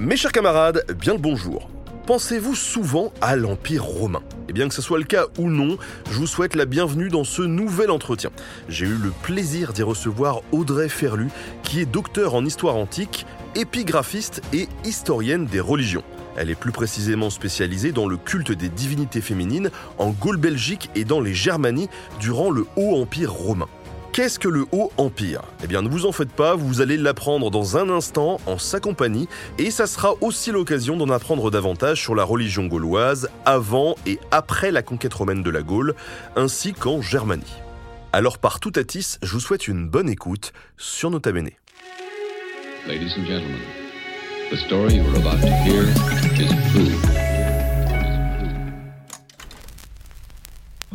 Mes chers camarades, bien le bonjour. Pensez-vous souvent à l'Empire romain? Eh bien que ce soit le cas ou non, je vous souhaite la bienvenue dans ce nouvel entretien. J'ai eu le plaisir d'y recevoir Audrey Ferlu, qui est docteur en histoire antique, épigraphiste et historienne des religions. Elle est plus précisément spécialisée dans le culte des divinités féminines en Gaule-Belgique et dans les Germanies durant le Haut Empire romain. Qu'est-ce que le Haut Empire? Eh bien, ne vous en faites pas, vous allez l'apprendre dans un instant en sa compagnie, et ça sera aussi l'occasion d'en apprendre davantage sur la religion gauloise avant et après la conquête romaine de la Gaule, ainsi qu'en Germanie. Alors par tout atis, je vous souhaite une bonne écoute sur Nota Bene.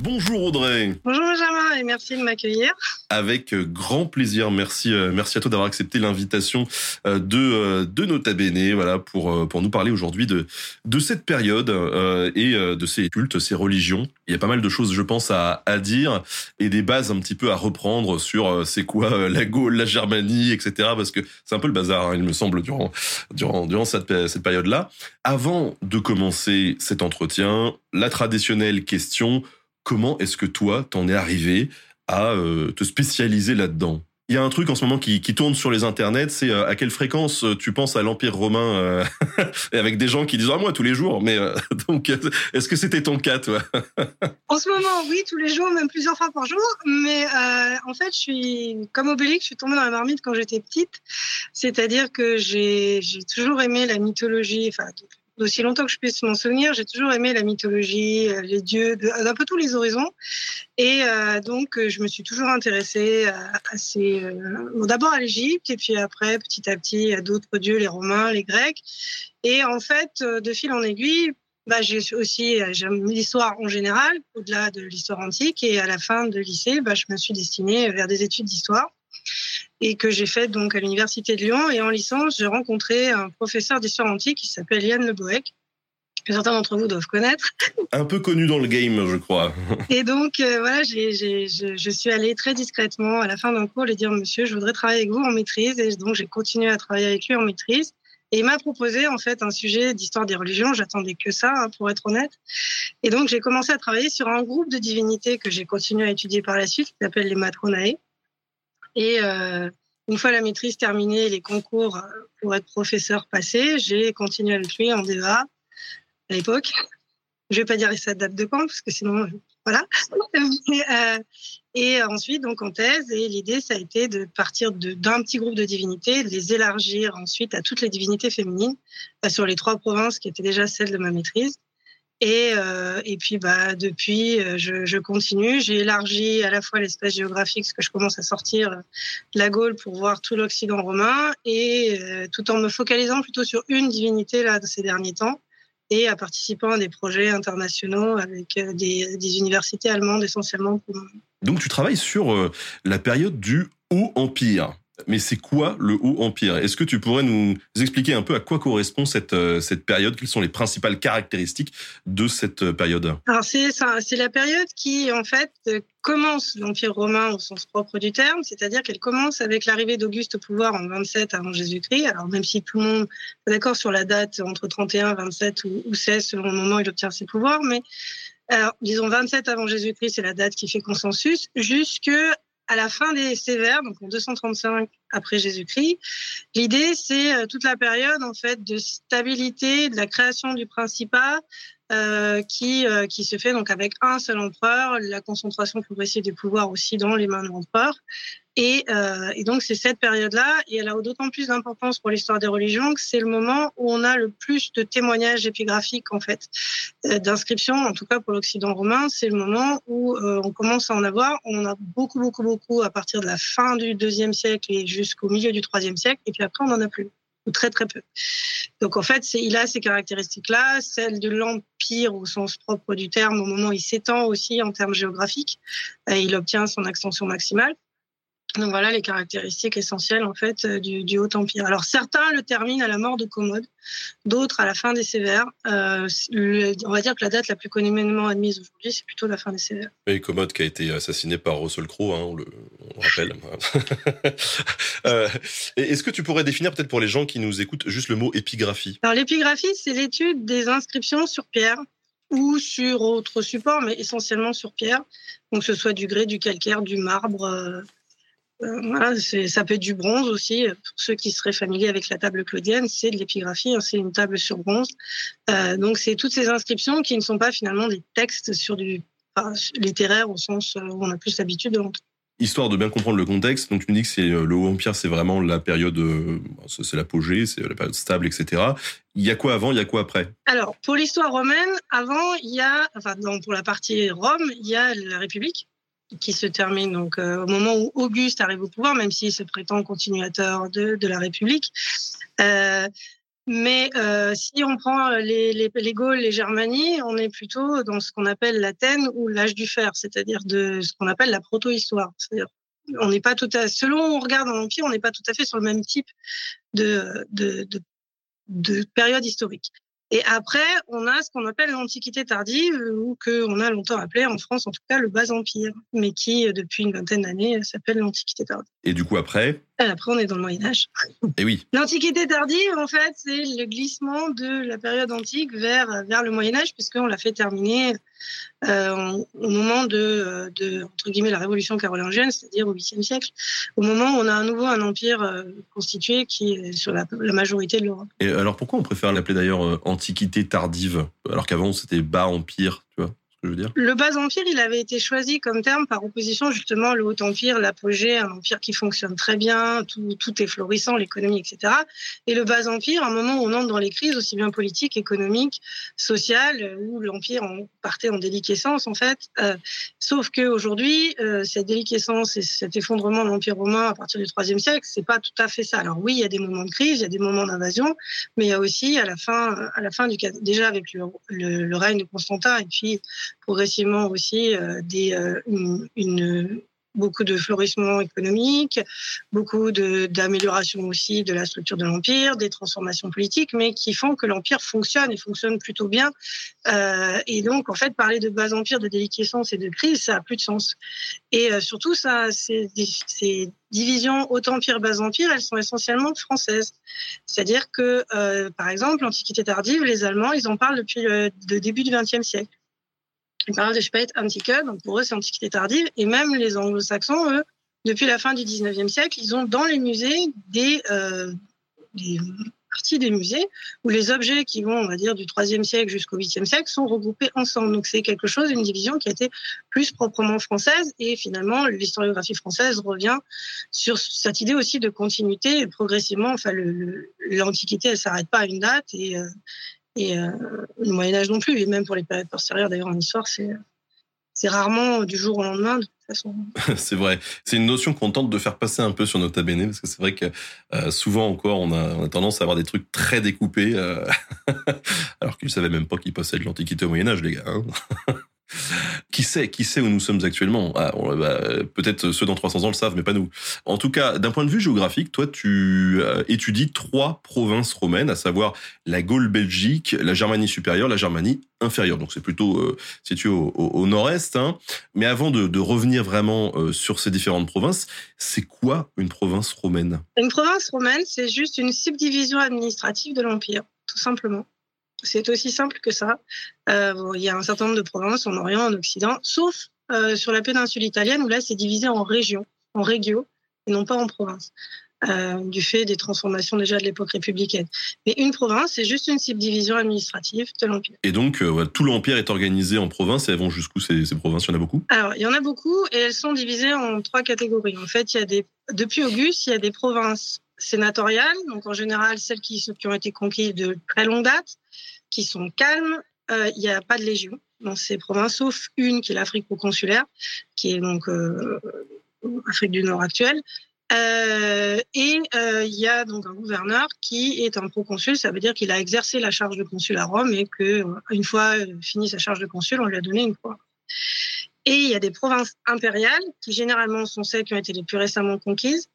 Bonjour Audrey Bonjour Benjamin et merci de m'accueillir. Avec euh, grand plaisir, merci, euh, merci à toi d'avoir accepté l'invitation euh, de, de Nota Bene voilà, pour, pour nous parler aujourd'hui de, de cette période et de ces cultes, ces religions. Il y a pas mal de choses, je pense, à, à dire et des bases un petit peu à reprendre sur c'est quoi la Gaule, la Germanie, etc. Parce que c'est un peu le bazar, hein, il me semble, durant, durant, durant cette, cette période-là. Avant de commencer cet entretien, la traditionnelle question comment est-ce que toi, t'en es arrivé à euh, te spécialiser là-dedans? Il y a un truc en ce moment qui, tourne sur les internets, c'est euh, à quelle fréquence euh, tu penses à l'Empire romain et avec des gens qui disent ah moi tous les jours. Mais donc est-ce que c'était ton cas toi? En ce moment oui tous les jours même plusieurs fois par jour. Mais en fait je suis comme Obélix, je suis tombée dans la marmite quand j'étais petite. C'est-à-dire que j'ai toujours aimé la mythologie, d'aussi longtemps que je puisse m'en souvenir, j'ai toujours aimé la mythologie, euh, les dieux, d'un peu tous les horizons. Et euh, donc, euh, je me suis toujours intéressée à, ces. D'abord à l'Égypte, et puis après, petit à petit, à d'autres dieux, les Romains, les Grecs. Et en fait, de fil en aiguille, bah, j'ai aussi l'histoire en général, au-delà de l'histoire antique. Et à la fin de lycée, bah, je me suis destinée vers des études d'histoire et que j'ai fait donc à l'université de Lyon. Et en licence, j'ai rencontré un professeur d'histoire antique qui s'appelle Yann Le Boec, que certains d'entre vous doivent connaître. Un peu connu dans le game, je crois. Et donc, euh, voilà, je, suis allée très discrètement à la fin d'un cours lui dire, monsieur, je voudrais travailler avec vous en maîtrise. Et donc, j'ai continué à travailler avec lui en maîtrise. Et il m'a proposé en fait un sujet d'histoire des religions. J'attendais que ça, hein, pour être honnête. Et donc j'ai commencé à travailler sur un groupe de divinités que j'ai continué à étudier par la suite, qui s'appelle les Matronae. Et euh, une fois la maîtrise terminée, les concours euh, pour être professeur passés, j'ai continué avec lui en DEA à l'époque. Je vais pas dire ça date de quand, parce que sinon, voilà. Euh, et ensuite, donc en thèse, et l'idée, ça a été de partir d'un petit groupe de divinités, de les élargir ensuite à toutes les divinités féminines sur les trois provinces qui étaient déjà celles de ma maîtrise. Et, euh, et puis bah, depuis, euh, je, je continue. J'ai élargi à la fois l'espace géographique, parce que je commence à sortir de la Gaule pour voir tout l'Occident romain, et euh, tout en me focalisant plutôt sur une divinité là, ces derniers temps, et à participant à des projets internationaux avec euh, des, des universités allemandes essentiellement. Donc tu travailles sur la période du Haut Empire. Mais c'est quoi le Haut Empire? Est-ce que tu pourrais nous expliquer un peu à quoi correspond cette, euh, cette période? Quelles sont les principales caractéristiques de cette euh, période? C'est c'est la période qui en fait euh, commence l'Empire romain au sens propre du terme, c'est-à-dire qu'elle commence avec l'arrivée d'Auguste au pouvoir en 27 avant Jésus-Christ. Alors même si tout le monde est d'accord sur la date entre 31, 27 ou, ou 16 selon le moment où il obtient ses pouvoirs, mais disons 27 avant Jésus-Christ, c'est la date qui fait consensus, jusque à la fin des Sévères, donc en 235 après Jésus-Christ. L'idée, c'est euh, toute la période en fait de stabilité, de la création du principat, euh, qui euh, qui se fait donc avec un seul empereur, la concentration progressive du pouvoir aussi dans les mains de l'empereur. Et, et, donc c'est cette période-là, et elle a d'autant plus d'importance pour l'histoire des religions que c'est le moment où on a le plus de témoignages épigraphiques en fait, d'inscriptions, en tout cas pour l'Occident romain, c'est le moment où on commence à en avoir. On en a beaucoup, beaucoup, beaucoup à partir de la fin du deuxième siècle et jusqu'au milieu du troisième siècle, et puis après on en a plus ou très très peu. Donc en fait, il a ces caractéristiques-là, celle de l'empire au sens propre du terme, au moment où il s'étend aussi en termes géographiques, il obtient son extension maximale. Donc voilà les caractéristiques essentielles en fait euh, du, du Haut Empire. Alors certains le terminent à la mort de Commode, d'autres à la fin des Sévères. Euh, le- on va dire que la date la plus communément admise aujourd'hui, c'est plutôt la fin des Sévères. Et Commode qui a été assassiné par Russell Crowe, hein, on, le, on le rappelle. Euh, Est-ce que tu pourrais définir peut-être pour les gens qui nous écoutent juste le mot épigraphie? Alors l'épigraphie, c'est l'étude des inscriptions sur pierre ou sur autre support, mais essentiellement sur pierre. Donc que ce soit du grès, du calcaire, du marbre. euh, euh, voilà, ça peut être du bronze aussi. Pour ceux qui seraient familiers avec la table claudienne, c'est de l'épigraphie, hein, c'est une table sur bronze. Euh, donc c'est toutes ces inscriptions qui ne sont pas finalement des textes sur du enfin, littéraire au sens euh, où on a plus l'habitude de l'entendre. Histoire de bien comprendre le contexte, donc tu me dis que c'est le Haut Empire, c'est vraiment la période, c'est l'apogée, c'est la période stable, etc. Il y a quoi avant, il y a quoi après? Alors, pour l'histoire romaine, avant, il y a, enfin, pour la partie Rome, il y a la République qui se termine donc euh, au moment où Auguste arrive au pouvoir, même s'il se prétend continuateur de, de la République. Euh, mais euh, si on prend les, les, les Gaules, les Germanies, on est plutôt dans ce qu'on appelle l'Athènes ou l'âge du fer, c'est-à-dire de ce qu'on appelle la proto-histoire. On n'est pas tout à, selon où on regarde dans l'Empire, on n'est pas tout à fait sur le même type de, de, de, de période historique. Et après, on a ce qu'on appelle l'Antiquité tardive, ou que on a longtemps appelé en France, en tout cas, le Bas Empire, mais qui, depuis une vingtaine d'années, s'appelle l'Antiquité tardive. Et du coup après après, on est dans le Moyen Âge. Eh oui, L'Antiquité tardive, en fait, c'est le glissement de la période antique vers vers le Moyen Âge, puisqu'on l'a fait terminer euh, au moment de, de entre guillemets la Révolution carolingienne, c'est-à-dire au 8e siècle, au moment où on a à nouveau un empire euh, constitué qui est sur la, la majorité de l'Europe. Et alors pourquoi on préfère l'appeler d'ailleurs euh, Antiquité tardive, alors qu'avant c'était Bas Empire, tu vois? Le Bas Empire, il avait été choisi comme terme par opposition justement le Haut Empire, l'apogée, un empire qui fonctionne très bien, tout, tout est florissant, l'économie, etc. Et le Bas Empire, un moment où on entre dans les crises aussi bien politiques, économiques, sociales, où l'empire partait en déliquescence en fait. Euh, sauf que aujourd'hui, euh, cette déliquescence et cet effondrement de l'empire romain à partir du IIIe siècle, c'est pas tout à fait ça. Alors oui, il y a des moments de crise, il y a des moments d'invasion, mais il y a aussi à la fin, à la fin du déjà avec le règne de Constantin et puis progressivement aussi euh, des, euh, une, une- beaucoup de florissement économique, beaucoup d'amélioration aussi de la structure de l'empire, des transformations politiques, mais qui font que l'empire fonctionne et fonctionne plutôt bien. Euh, et donc, en fait, parler de bas empire, de déliquescence et de crise, ça a plus de sens. Et euh, surtout, ça, ces, divisions haut empire, bas empire, elles sont essentiellement françaises. C'est-à-dire que, euh, par exemple, l'Antiquité tardive, les Allemands, ils en parlent depuis le début du XXe siècle. Ils parlent de Spät Antike, donc pour eux, c'est Antiquité tardive. Et même les anglo-saxons, eux, depuis la fin du 19e siècle, ils ont dans les musées des, euh, des parties des musées où les objets qui vont, on va dire, du 3e siècle jusqu'au 8e siècle sont regroupés ensemble. Donc c'est quelque chose, une division qui a été plus proprement française. Et finalement, l'historiographie française revient sur cette idée aussi de continuité. Et progressivement, enfin, l'Antiquité, elle s'arrête pas à une date. Euh, et euh, le Moyen Âge non plus, et même pour les périodes postérieures d'ailleurs en histoire, c'est rarement du jour au lendemain de toute façon. c'est vrai. C'est une notion qu'on tente de faire passer un peu sur Nota Bene, parce que c'est vrai que euh, souvent encore, on a, on tendance à avoir des trucs très découpés, euh, alors qu'ils ne savaient même pas qu'ils possèdent l'Antiquité au Moyen-Âge, les gars. hein. qui sait, qui sait où nous sommes actuellement? Ah, bah, Peut-être ceux dans 300 ans le savent, mais pas nous. En tout cas, d'un point de vue géographique, toi, tu euh, étudies trois provinces romaines, à savoir la Gaule-Belgique, la Germanie supérieure, la Germanie inférieure. Donc c'est plutôt euh, situé au, nord-est. hein. Mais avant de, de revenir vraiment euh, sur ces différentes provinces, c'est quoi une province romaine? Une province romaine, c'est juste une subdivision administrative de l'Empire, tout simplement. C'est aussi simple que ça. Euh, il y a un certain nombre de provinces en Orient, en Occident, sauf euh, sur la péninsule italienne où là, c'est divisé en régions, en régio, et non pas en provinces, euh, du fait des transformations déjà de l'époque républicaine. Mais une province, c'est juste une subdivision administrative de l'Empire. Et donc, tout l'empire est organisé en provinces et elles vont jusqu'où ces, ces provinces? Il y en a beaucoup? Alors, il y en a beaucoup et elles sont divisées en trois catégories. En fait, il y a des, depuis Auguste, il y a des provinces sénatoriales, donc en général celles qui, ont été conquises de très longue date, qui sont calmes. Euh, il n'y a pas de légion dans ces provinces, sauf une qui est l'Afrique proconsulaire, qui est donc euh, Afrique du Nord actuelle. Euh, et euh, il y a donc un gouverneur qui est un proconsul, ça veut dire qu'il a exercé la charge de consul à Rome et que euh, une fois euh, fini sa charge de consul, on lui a donné une croix. Et il y a des provinces impériales qui généralement sont celles qui ont été les plus récemment conquises,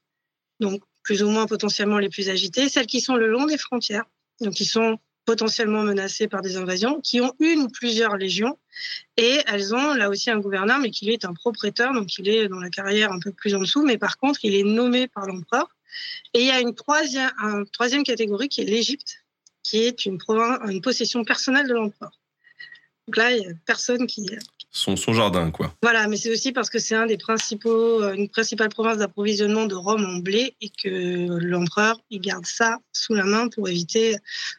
donc plus ou moins potentiellement les plus agitées, celles qui sont le long des frontières, donc qui sont potentiellement menacées par des invasions, qui ont une ou plusieurs légions, et elles ont là aussi un gouverneur, mais qui est un propriétaire, donc il est dans la carrière un peu plus en dessous, mais par contre, il est nommé par l'empereur. Et il y a une troisième, catégorie qui est l'Égypte, qui est une, une possession personnelle de l'empereur. Donc là, il n'y a personne qui. Son, son jardin, quoi. Voilà, mais c'est aussi parce que c'est un des principaux, euh, une principale province d'approvisionnement de Rome en blé et que l'empereur, il garde ça sous la main pour éviter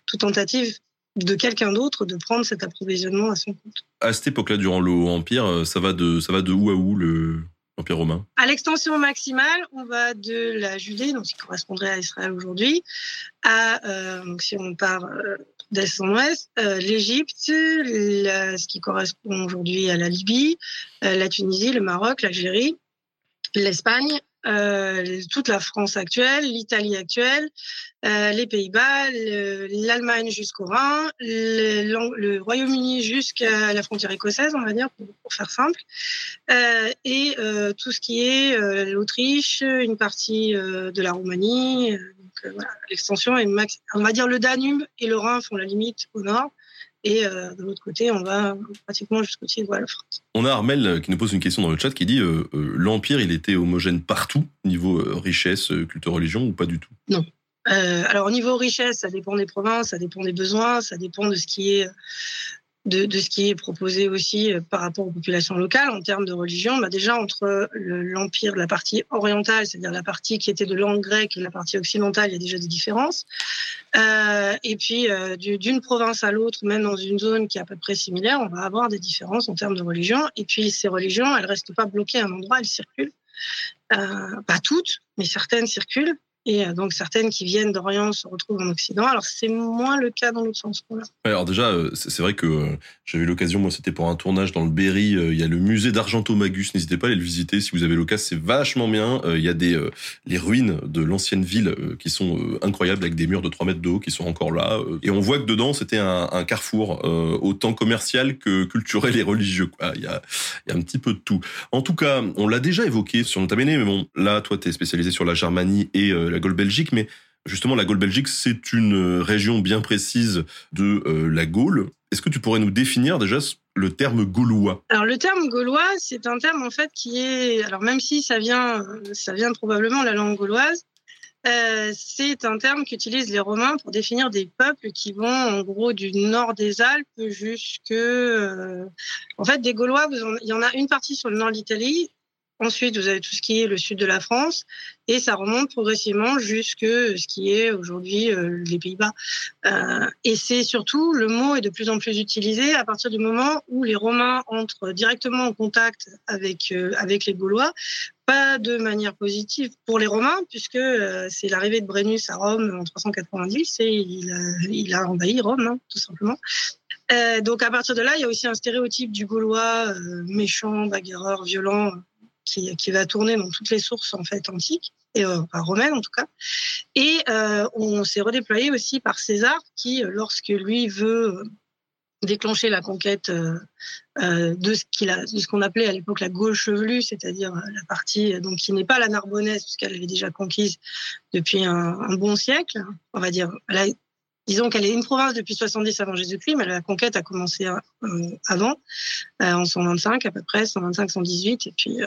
toute tentative de quelqu'un d'autre de prendre cet approvisionnement à son compte. À cette époque-là, durant le Haut Empire, euh, ça va de, ça va de où à où le, l'Empire romain? À l'extension maximale, on va de la Judée, donc qui correspondrait à Israël aujourd'hui, à, euh, donc si on part euh, d'est en ouest, euh, l'Égypte, ce qui correspond aujourd'hui à la Libye, euh, la Tunisie, le Maroc, l'Algérie, l'Espagne, euh, toute la France actuelle, l'Italie actuelle, euh, les Pays-Bas, l'Allemagne jusqu'au Rhin, le, le Royaume-Uni jusqu'à la frontière écossaise, on va dire, pour, pour faire simple, euh, et euh, tout ce qui est l'Autriche, une partie de la Roumanie. Donc voilà, l'extension est max. On va dire le Danube et le Rhin font la limite au nord. Et euh, de l'autre côté, on va pratiquement jusqu'au pied de la France. On a Armel qui nous pose une question dans le chat qui dit euh, euh, l'Empire, il était homogène partout, niveau euh, richesse, culte, religion, ou pas du tout? Non. alors, au niveau richesse, ça dépend des provinces, ça dépend des besoins, ça dépend de ce qui est de, de, ce qui est proposé aussi euh, par rapport aux populations locales en termes de religion. Bah déjà, entre l'empire, la partie orientale, c'est-à-dire la partie qui était de langue grecque et la partie occidentale, il y a déjà des différences. Euh, et puis, euh, d'une province à l'autre, même dans une zone qui est à peu près similaire, on va avoir des différences en termes de religion. Et puis, ces religions, elles restent pas bloquées à un endroit, elles circulent. Euh, pas toutes, mais certaines circulent. Et euh, donc certaines qui viennent d'Orient se retrouvent en Occident. Alors c'est moins le cas dans l'autre sens. Alors déjà, euh, c'est vrai que euh, j'avais l'occasion, moi c'était pour un tournage dans le Berry, il y a le musée d'Argentomagus, n'hésitez pas à aller le visiter si vous avez l'occasion, c'est vachement bien. Il y a des les ruines de l'ancienne ville qui sont incroyables avec des murs de 3 mètres de haut qui sont encore là. Et on voit que dedans c'était un, carrefour autant commercial que culturel et religieux. Il y, a, un petit peu de tout. En tout cas, on l'a déjà évoqué sur Bene, mais bon, là toi tu es spécialisé sur la Germanie et la Gaule Belgique, mais justement la Gaule Belgique, c'est une région bien précise de euh, la Gaule. Est-ce que tu pourrais nous définir déjà le terme gaulois? Alors le terme gaulois, c'est un terme en fait qui est, alors même si ça vient, ça vient probablement de la langue gauloise, euh, c'est un terme qu'utilisent les Romains pour définir des peuples qui vont en gros du nord des Alpes jusque, euh, en fait, des Gaulois. il y en a une partie sur le nord de l'Italie Ensuite, vous avez tout ce qui est le sud de la France et ça remonte progressivement jusque ce qui est aujourd'hui euh, les Pays-Bas. Euh, et c'est surtout, le mot est de plus en plus utilisé à partir du moment où les Romains entrent directement en contact avec, euh, avec les Gaulois, pas de manière positive pour les Romains, puisque c'est l'arrivée de Brennus à Rome en 390 et il a, envahi Rome, hein, tout simplement. Donc à partir de là, il y a aussi un stéréotype du Gaulois méchant, bagarreur, violent, qui, va tourner dans toutes les sources en fait antiques et euh, romaines en tout cas. Et euh, on s'est redéployé aussi par César qui, lorsque lui veut déclencher la conquête euh, euh de ce de ce qu'on appelait à l'époque la Gaule chevelue, c'est-à-dire la partie donc qui n'est pas la Narbonnaise puisqu'elle avait déjà conquise depuis un, bon siècle, on va dire. Disons qu'elle est une province depuis 70 avant Jésus-Christ, mais la conquête a commencé euh, avant, euh, en 125 à peu près, 125-118, et puis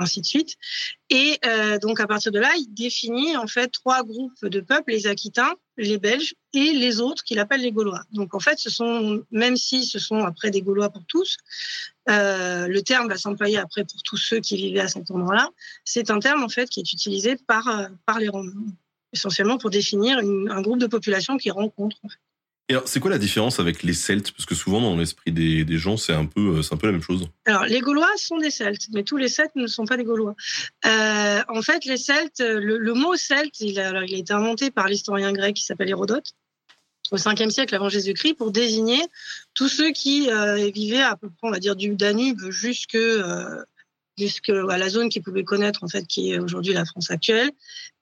ainsi de suite. Et euh, donc à partir de là, il définit en fait trois groupes de peuples les Aquitains, les Belges et les autres qu'il appelle les Gaulois. Donc en fait, ce sont même si ce sont après des Gaulois pour tous, euh, le terme va s'employer après pour tous ceux qui vivaient à cet endroit-là. C'est un terme en fait qui est utilisé par euh, par les Romains essentiellement pour définir un groupe de population qui rencontre. Alors, c'est quoi la différence avec les Celtes? Parce que souvent, dans l'esprit des, gens, c'est un, peu, c'est un peu la même chose. Alors, les Gaulois sont des Celtes, mais tous les Celtes ne sont pas des Gaulois. Euh, en fait, les Celtes, le, mot Celte, il a, il a été inventé par l'historien grec qui s'appelle Hérodote au 5e siècle avant Jésus-Christ pour désigner tous ceux qui euh, vivaient à peu près, on va dire, du Danube jusque euh, jusqu'à la zone qu'ils pouvaient connaître en fait, qui est aujourd'hui la France actuelle.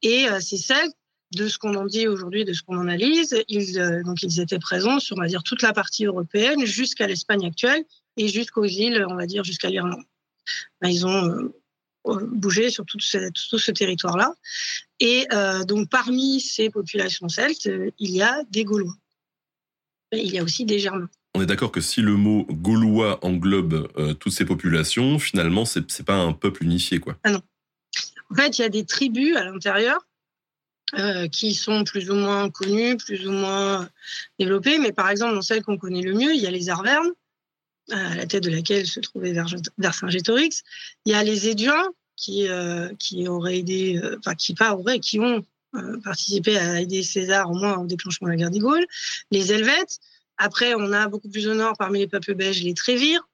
Et euh, ces Celtes de ce qu'on en dit aujourd'hui, de ce qu'on analyse, ils, euh, donc ils étaient présents sur, on va dire, toute la partie européenne jusqu'à l'Espagne actuelle et jusqu'aux îles, on va dire, jusqu'à l'Irlande. ben, ils ont bougé sur tout ce, tout ce territoire-là. Et donc, parmi ces populations celtes, il y a des Gaulois. il y a aussi des Germains. On est d'accord que si le mot gaulois englobe toutes ces populations, finalement, c'est n'est pas un peuple unifié, quoi. Ah non. En fait, il y a des tribus à l'intérieur euh, qui sont plus ou moins connues, plus ou moins développées. Mais par exemple, dans celle qu'on connaît le mieux, il y a les Arvernes, à la tête de laquelle se trouvait Vercingétorix. Il y a les Éduins, qui, euh, qui auraient aidé, euh, enfin, qui pas auraient, qui ont participé à aider César au moins au déclenchement de la guerre des Gaules. Les Helvètes. Après, on a beaucoup plus au nord, parmi les peuples belges, les Trévires.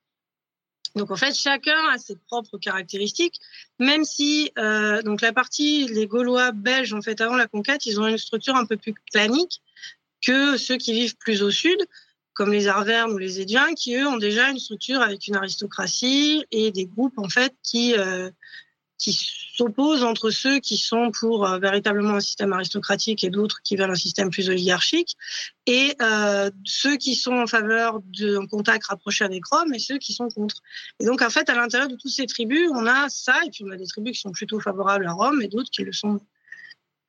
Donc en fait, chacun a ses propres caractéristiques, même si euh, donc la partie les Gaulois belges en fait avant la conquête, ils ont une structure un peu plus clanique que ceux qui vivent plus au sud, comme les Arvernes ou les Édiens, qui eux ont déjà une structure avec une aristocratie et des groupes en fait qui euh, qui s'opposent entre ceux qui sont pour euh, véritablement un système aristocratique et d'autres qui veulent un système plus oligarchique, et euh, ceux qui sont en faveur d'un contact rapproché avec Rome et ceux qui sont contre. Et donc, en fait, à l'intérieur de toutes ces tribus, on a ça, et puis on a des tribus qui sont plutôt favorables à Rome et d'autres qui le sont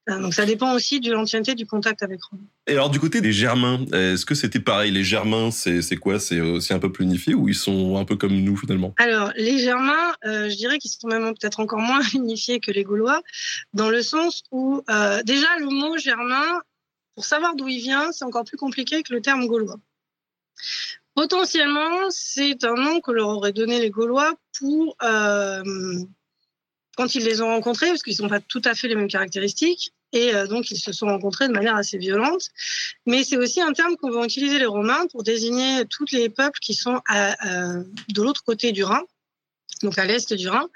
donc ça dépend aussi de l'ancienneté du contact avec Rome. Et alors du côté des Germains, est-ce que c'était pareil? Les Germains, c'est quoi? C'est aussi un peu plus unifié ou ils sont un peu comme nous finalement? Alors les Germains, euh, je dirais qu'ils sont même peut-être encore moins unifiés que les Gaulois, dans le sens où euh, déjà le mot germain, pour savoir d'où il vient, c'est encore plus compliqué que le terme gaulois. Potentiellement, c'est un nom que leur auraient donné les Gaulois pour quand ils les ont rencontrés, parce qu'ils n'ont pas tout à fait les mêmes caractéristiques, et euh, donc ils se sont rencontrés de manière assez violente. Mais c'est aussi un terme qu'on va utiliser les Romains pour désigner tous les peuples qui sont de l'autre côté du Rhin, donc à l'est du Rhin.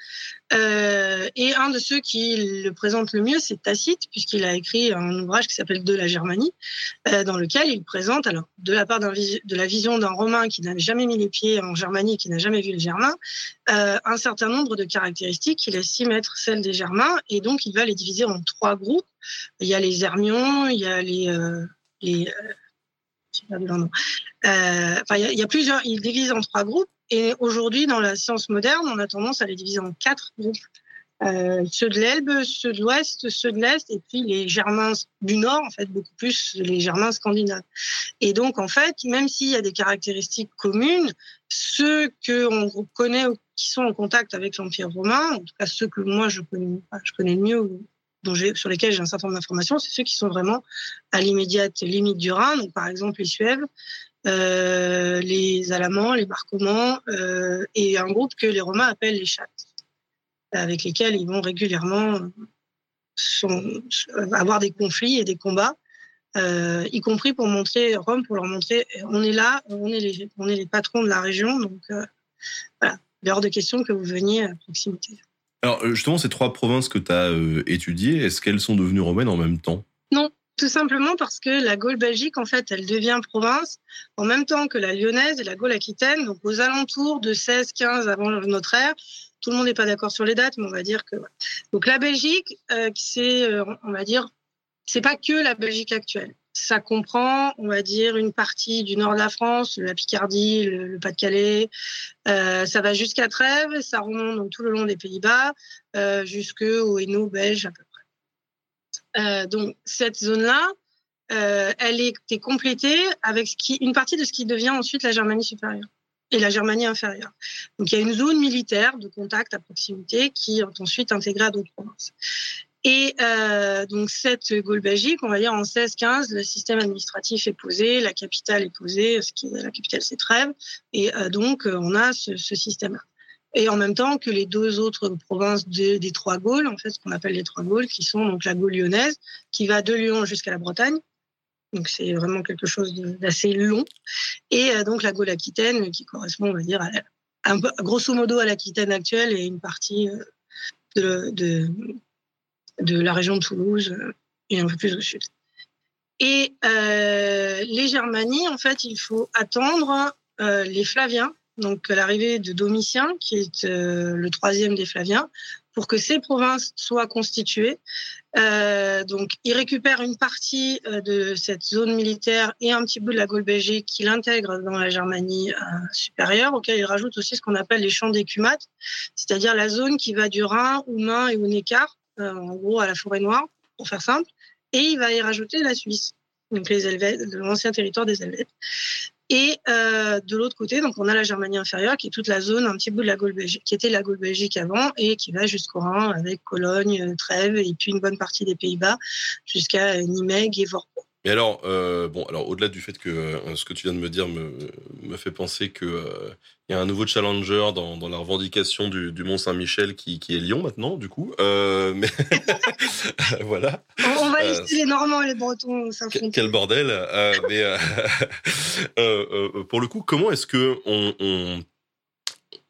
Euh, et un de ceux qui le présente le mieux, c'est Tacite, puisqu'il a écrit un ouvrage qui s'appelle De la Germanie, euh, dans lequel il présente, alors de la part de la vision d'un Romain qui n'a jamais mis les pieds en Germanie, qui n'a jamais vu les Germains, euh, un certain nombre de caractéristiques qu'il estime être celles des Germains, et donc il va les diviser en trois groupes. Il y a les Hermions, il y a les, les enfin, il y a plusieurs. Il divise en trois groupes. Et aujourd'hui, dans la science moderne, on a tendance à les diviser en quatre groupes. Euh, ceux de l'Elbe, ceux de l'Ouest, ceux de l'Est, et puis les Germains du Nord, en fait, beaucoup plus les Germains scandinaves. Et donc, en fait, même s'il y a des caractéristiques communes, ceux que on connaît qui sont en contact avec l'Empire romain, en tout cas ceux que moi je connais, je connais mieux, dont sur lesquels j'ai un certain nombre d'informations, c'est ceux qui sont vraiment à l'immédiate limite du Rhin, donc par exemple les Suèves, euh, les Alamans, les Marcomans, euh, et un groupe que les Romains appellent les chattes, avec lesquels ils vont régulièrement avoir des conflits et des combats, euh, y compris pour montrer Rome, pour leur montrer on est là, on est les, on est les patrons de la région, donc voilà, il est hors de question que vous veniez à proximité. Alors justement, ces trois provinces que tu as étudiées, est-ce qu'elles sont devenues romaines en même temps? Non, tout simplement parce que la Gaule belgique, en fait, elle devient province en même temps que la lyonnaise et la Gaule aquitaine, donc aux alentours de 16-15 avant notre ère. Tout le monde n'est pas d'accord sur les dates, mais on va dire que. Donc la Belgique, euh, c'est, euh, on va dire, c'est pas que la Belgique actuelle. Ça comprend, on va dire, une partie du nord de la France, la Picardie, le, Pas-de-Calais. Euh, ça va jusqu'à Trèves, ça remonte donc tout le long des Pays-Bas, euh, jusqu'au Hainaut belge à peu euh, donc cette zone-là, euh, elle était complétée avec une partie de ce qui devient ensuite la Germanie supérieure et la Germanie inférieure. Donc il y a une zone militaire de contact à proximité qui est ensuite intégrée à d'autres provinces. Et euh, donc cette Gaule on va dire en 16-15, le système administratif est posé, la capitale est posée, est, la capitale c'est Trèves, et donc on a ce, ce système-là et en même temps que les deux autres provinces des trois Gaules, en fait, ce qu'on appelle les trois Gaules, qui sont donc la Gaule lyonnaise, qui va de Lyon jusqu'à la Bretagne. Donc c'est vraiment quelque chose d'assez long. Et euh, donc la Gaule aquitaine, qui correspond, on va dire, grosso modo à l'Aquitaine actuelle et une partie euh, de, la région de Toulouse euh, et un peu plus au sud. Et les Germanies, en fait, il faut attendre les Flaviens donc l'arrivée de Domitien, qui est euh, le troisième des Flaviens, pour que ces provinces soient constituées. Euh, donc, il récupère une partie euh, de cette zone militaire et un petit bout de la Gaule belgique qu'il intègre dans la Germanie supérieure, auquel il rajoute aussi ce qu'on appelle les champs d'écumates, c'est-à-dire la zone qui va du Rhin au Main et au Neckar, en gros à la forêt noire, pour faire simple, et il va y rajouter la Suisse, donc l'ancien territoire des Helvètes. Et euh, de l'autre côté, donc on a la Germanie inférieure, qui est toute la zone, un petit bout de la Gaule Belgique, qui était la Gaule Belgique avant, et qui va jusqu'au Rhin, avec Cologne, Trèves, et puis une bonne partie des Pays-Bas, jusqu'à Nimègue et Vorpoort. Mais alors, euh, bon, alors au-delà du fait que euh, ce que tu viens de me dire me, me fait penser que euh, il y a un nouveau challenger dans, dans la revendication du, du Mont Saint-Michel qui, qui est Lyon maintenant, du coup. Euh, mais voilà. On, on va laisser les Normands et les Bretons s'affronter. Quel bordel Mais pour le coup, comment est-ce que on, on,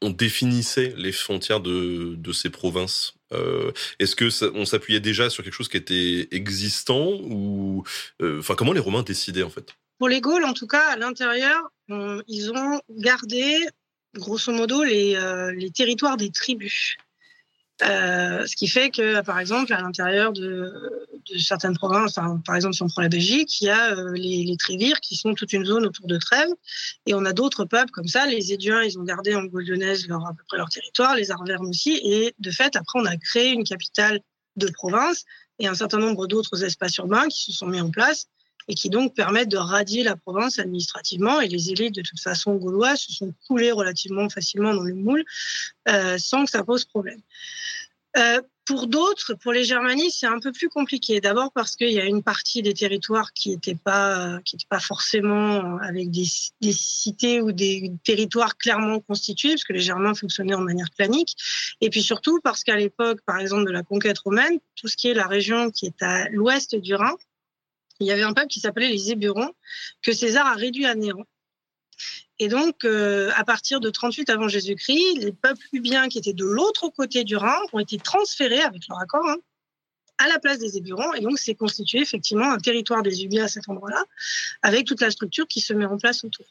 on définissait les frontières de, de ces provinces euh, Est-ce que on s'appuyait déjà sur quelque chose qui était existant ou enfin comment les Romains décidaient en fait? Pour les Gaules, en tout cas, à l'intérieur, ils ont gardé grosso modo les, euh, les territoires des tribus. Euh, ce qui fait que, par exemple, à l'intérieur de, de, certaines provinces, par exemple, si on prend la Belgique, il y a euh, les, les Trévires qui sont toute une zone autour de Trèves, et on a d'autres peuples comme ça. Les Éduins, ils ont gardé en Gaule-Lyonnaise leur, à peu près leur territoire, les Arvernes aussi, et de fait, après, on a créé une capitale de province et un certain nombre d'autres espaces urbains qui se sont mis en place et qui donc permettent de radier la province administrativement. Et les élites, de toute façon, gauloises, se sont coulées relativement facilement dans le moule euh, sans que ça pose problème. Euh, pour d'autres, pour les Germanies, c'est un peu plus compliqué. D'abord parce qu'il y a une partie des territoires qui n'étaient pas, pas forcément avec des, des, cités ou des territoires clairement constitués, parce que les Germains fonctionnaient en manière clanique. Et puis surtout parce qu'à l'époque, par exemple, de la conquête romaine, tout ce qui est la région qui est à l'ouest du Rhin, il y avait un peuple qui s'appelait les Éburons, que César a réduit à néant. Et donc, euh, à partir de 38 avant Jésus-Christ, les peuples ubiens qui étaient de l'autre côté du Rhin ont été transférés avec leur accord hein, à la place des Éburons. Et donc, c'est constitué effectivement un territoire des Ubiens à cet endroit-là, avec toute la structure qui se met en place autour.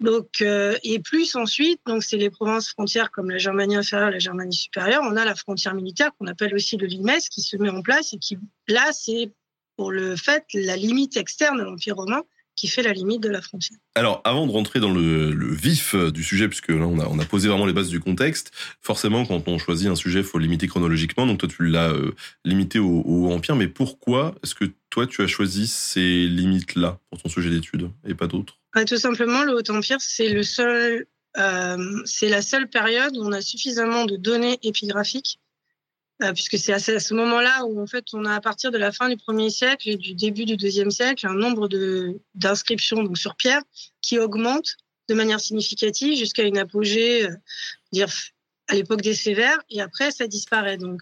Donc, euh, et plus ensuite, donc c'est les provinces frontières comme la Germanie inférieure, la Germanie supérieure. On a la frontière militaire qu'on appelle aussi le limes qui se met en place et qui, là, c'est pour le fait la limite externe de l'Empire romain qui fait la limite de la frontière. Alors, avant de rentrer dans le, le vif du sujet, puisque là, on a, on a, posé vraiment les bases du contexte, forcément, quand on choisit un sujet, il faut le limiter chronologiquement. Donc, toi, tu l'as euh, limité au, au, Empire, mais pourquoi est-ce que toi, tu as choisi ces limites-là pour ton sujet d'étude et pas d'autres? Bah, Tout simplement, le Haut-Empire, c'est le seul... Euh, c'est la seule période où on a suffisamment de données épigraphiques euh, puisque c'est à ce moment-là où en fait on a à partir de la fin du premier siècle et du début du deuxième siècle un nombre d'inscriptions sur pierre qui augmente de manière significative jusqu'à une apogée, euh, dire à l'époque des Sévères, et après ça disparaît. Donc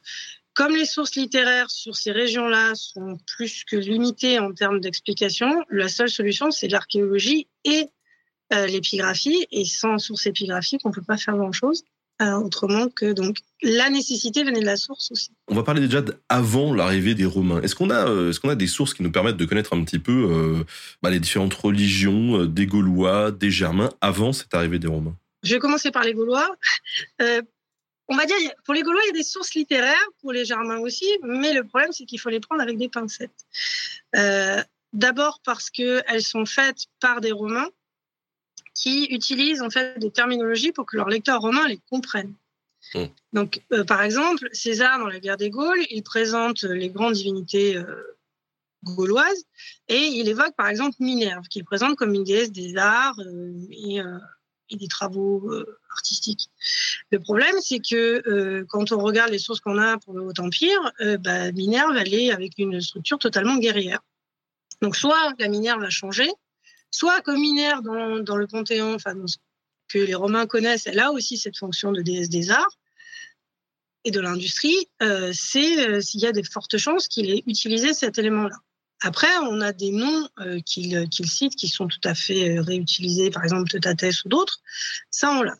comme les sources littéraires sur ces régions-là sont plus que limitées en termes d'explication, la seule solution c'est l'archéologie et euh, l'épigraphie. Et sans source épigraphique, on ne peut pas faire grand-chose. Euh, autrement que donc la nécessité venait de la source aussi. On va parler déjà avant l'arrivée des Romains. Est-ce qu'on a, euh, est-ce qu'on a des sources qui nous permettent de connaître un petit peu euh, bah, les différentes religions des Gaulois, des Germains avant cette arrivée des Romains? Je vais commencer par les Gaulois. Euh, on va dire pour les Gaulois il y a des sources littéraires, pour les Germains aussi, mais le problème c'est qu'il faut les prendre avec des pincettes. D'abord parce que elles sont faites par des Romains qui utilisent en fait des terminologies pour que leurs lecteurs romains les comprennent. Mmh. Donc, euh, par exemple, César, dans la guerre des Gaules, il présente les grandes divinités euh, gauloises et il évoque, par exemple, Minerve, qu'il présente comme une déesse des arts euh, et, et, des travaux artistiques. Le problème, c'est que quand on regarde les sources qu'on a pour le Haut-Empire, bah, Minerve, elle est avec une structure totalement guerrière. Donc, soit la Minerve a changé, soit comme Minerve dans, le Panthéon, enfin, que les Romains connaissent, elle a aussi cette fonction de déesse des arts et de l'industrie, euh, c'est euh, s'il y a des fortes chances qu'il ait utilisé cet élément-là. Après, on a des noms euh, qu'il qu cite qui sont tout à fait réutilisés, par exemple Teutatès ou d'autres. Ça, on l'a.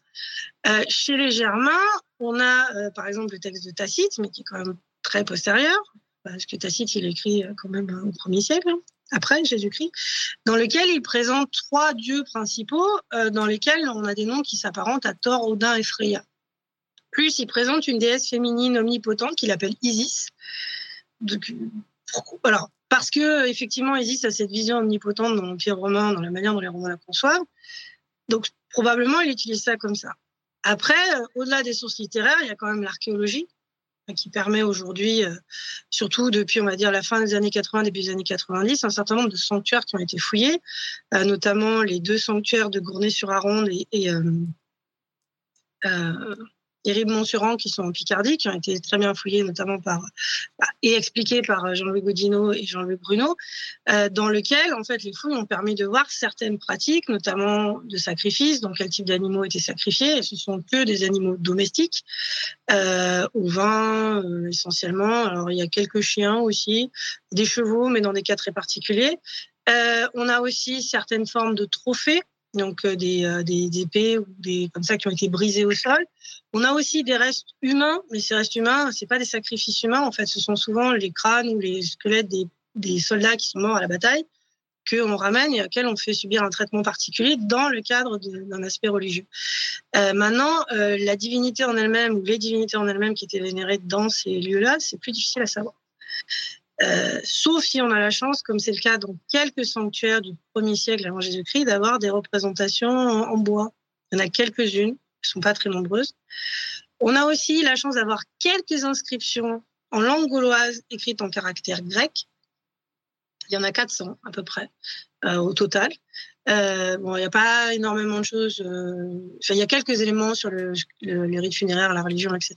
Chez les Germains, on a par exemple le texte de Tacite, mais qui est quand même très postérieur, parce que Tacite, il écrit quand même au premier siècle. Hein après Jésus-Christ, dans lequel il présente trois dieux principaux, euh, dans lesquels on a des noms qui s'apparentent à Thor, Odin et Freya. Plus, il présente une déesse féminine omnipotente qu'il appelle Isis. Alors, parce que effectivement, Isis a cette vision omnipotente dans l'Empire romain, dans la manière dont les Romains la conçoivent. Donc, probablement, il utilise ça comme ça. Après, euh, au-delà des sources littéraires, il y a quand même l'archéologie qui permet aujourd'hui, euh, surtout depuis, on va dire, la fin des années 80, début des années 90, un certain nombre de sanctuaires qui ont été fouillés, euh, notamment les deux sanctuaires de Gournay-sur-Aronde et, et les rives Montsurant qui sont en Picardie, qui ont été très bien fouillées notamment par bah, et expliquées par Jean-Louis Godino et Jean-Louis Bruno, euh, dans lequel en fait les fouilles ont permis de voir certaines pratiques, notamment de sacrifices, donc quel type d'animaux étaient sacrifiés. Et ce sont que des animaux domestiques, euh, au vin euh, essentiellement. Alors il y a quelques chiens aussi, des chevaux, mais dans des cas très particuliers. Euh, on a aussi certaines formes de trophées donc euh, des, euh, des, épées ou des comme ça qui ont été brisées au sol. On a aussi des restes humains, mais ces restes humains, c'est pas des sacrifices humains. En fait, ce sont souvent les crânes ou les squelettes des, des soldats qui sont morts à la bataille qu'on ramène et auxquels on fait subir un traitement particulier dans le cadre d'un aspect religieux. Euh, maintenant, la divinité en elle-même ou les divinités en elles-mêmes qui étaient vénérées dans ces lieux-là, c'est plus difficile à savoir. Euh, sauf si on a la chance, comme c'est le cas dans quelques sanctuaires du 1er siècle avant Jésus-Christ, d'avoir des représentations en, bois. Il y en a quelques-unes, elles ne sont pas très nombreuses. On a aussi la chance d'avoir quelques inscriptions en langue gauloise écrites en caractère grec. Il y en a 400 à peu près euh, au total. Euh, bon, il n'y a pas énormément de choses. Euh, enfin, il y a quelques éléments sur le, le, les rites funéraires, la religion, etc.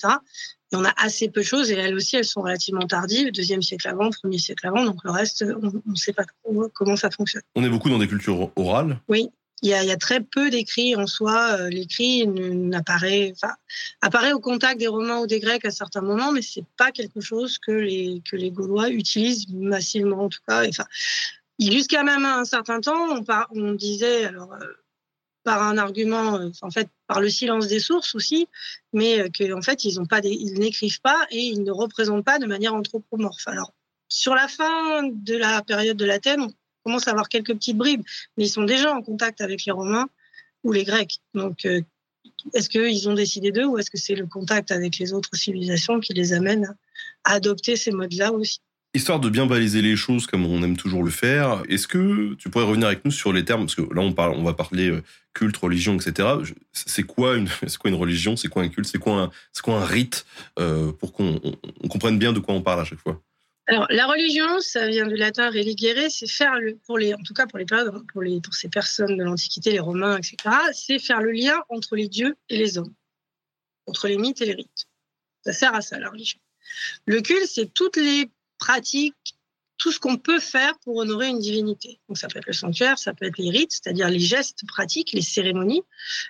Il y en a assez peu de choses et elles aussi, elles sont relativement tardives, deuxième siècle avant, premier siècle avant. Donc le reste, on ne sait pas trop comment ça fonctionne. On est beaucoup dans des cultures orales. Oui. Il y, a, il y a très peu d'écrits en soi. Euh, l'écrit n'apparaît, enfin, apparaît au contact des Romains ou des Grecs à certains moments, mais c'est pas quelque chose que les que les Gaulois utilisent massivement en tout cas. Enfin, Jusqu'à même un certain temps, on, on disait, alors, euh, par un argument, euh, en fait, par le silence des sources aussi, mais euh, qu'en fait, ils pas ils n'écrivent pas et ils ne représentent pas de manière anthropomorphe. Alors, sur la fin de la période de l'Athènes, on commence à avoir quelques petites bribes, mais ils sont déjà en contact avec les Romains ou les Grecs. Donc, est-ce qu'ils ont décidé d'eux ou est-ce que c'est le contact avec les autres civilisations qui les amène à adopter ces modes-là aussi? Histoire de bien baliser les choses comme on aime toujours le faire, est-ce que tu pourrais revenir avec nous sur les termes Parce que là, on, parle, on va parler euh, culte, religion, etc. C'est quoi une, quoi une religion? C'est quoi un culte? C'est quoi un, quoi un rite euh, Pour qu'on on, comprenne bien de quoi on parle à chaque fois? Alors, la religion, ça vient du latin religere, c'est faire le, pour les, en tout cas pour les pour les, pour ces personnes de l'Antiquité, les Romains, etc., c'est faire le lien entre les dieux et les hommes, entre les mythes et les rites. Ça sert à ça, la religion. Le culte, c'est toutes les pratique tout ce qu'on peut faire pour honorer une divinité. Donc ça peut être le sanctuaire, ça peut être les rites, c'est-à-dire les gestes pratiques, les cérémonies.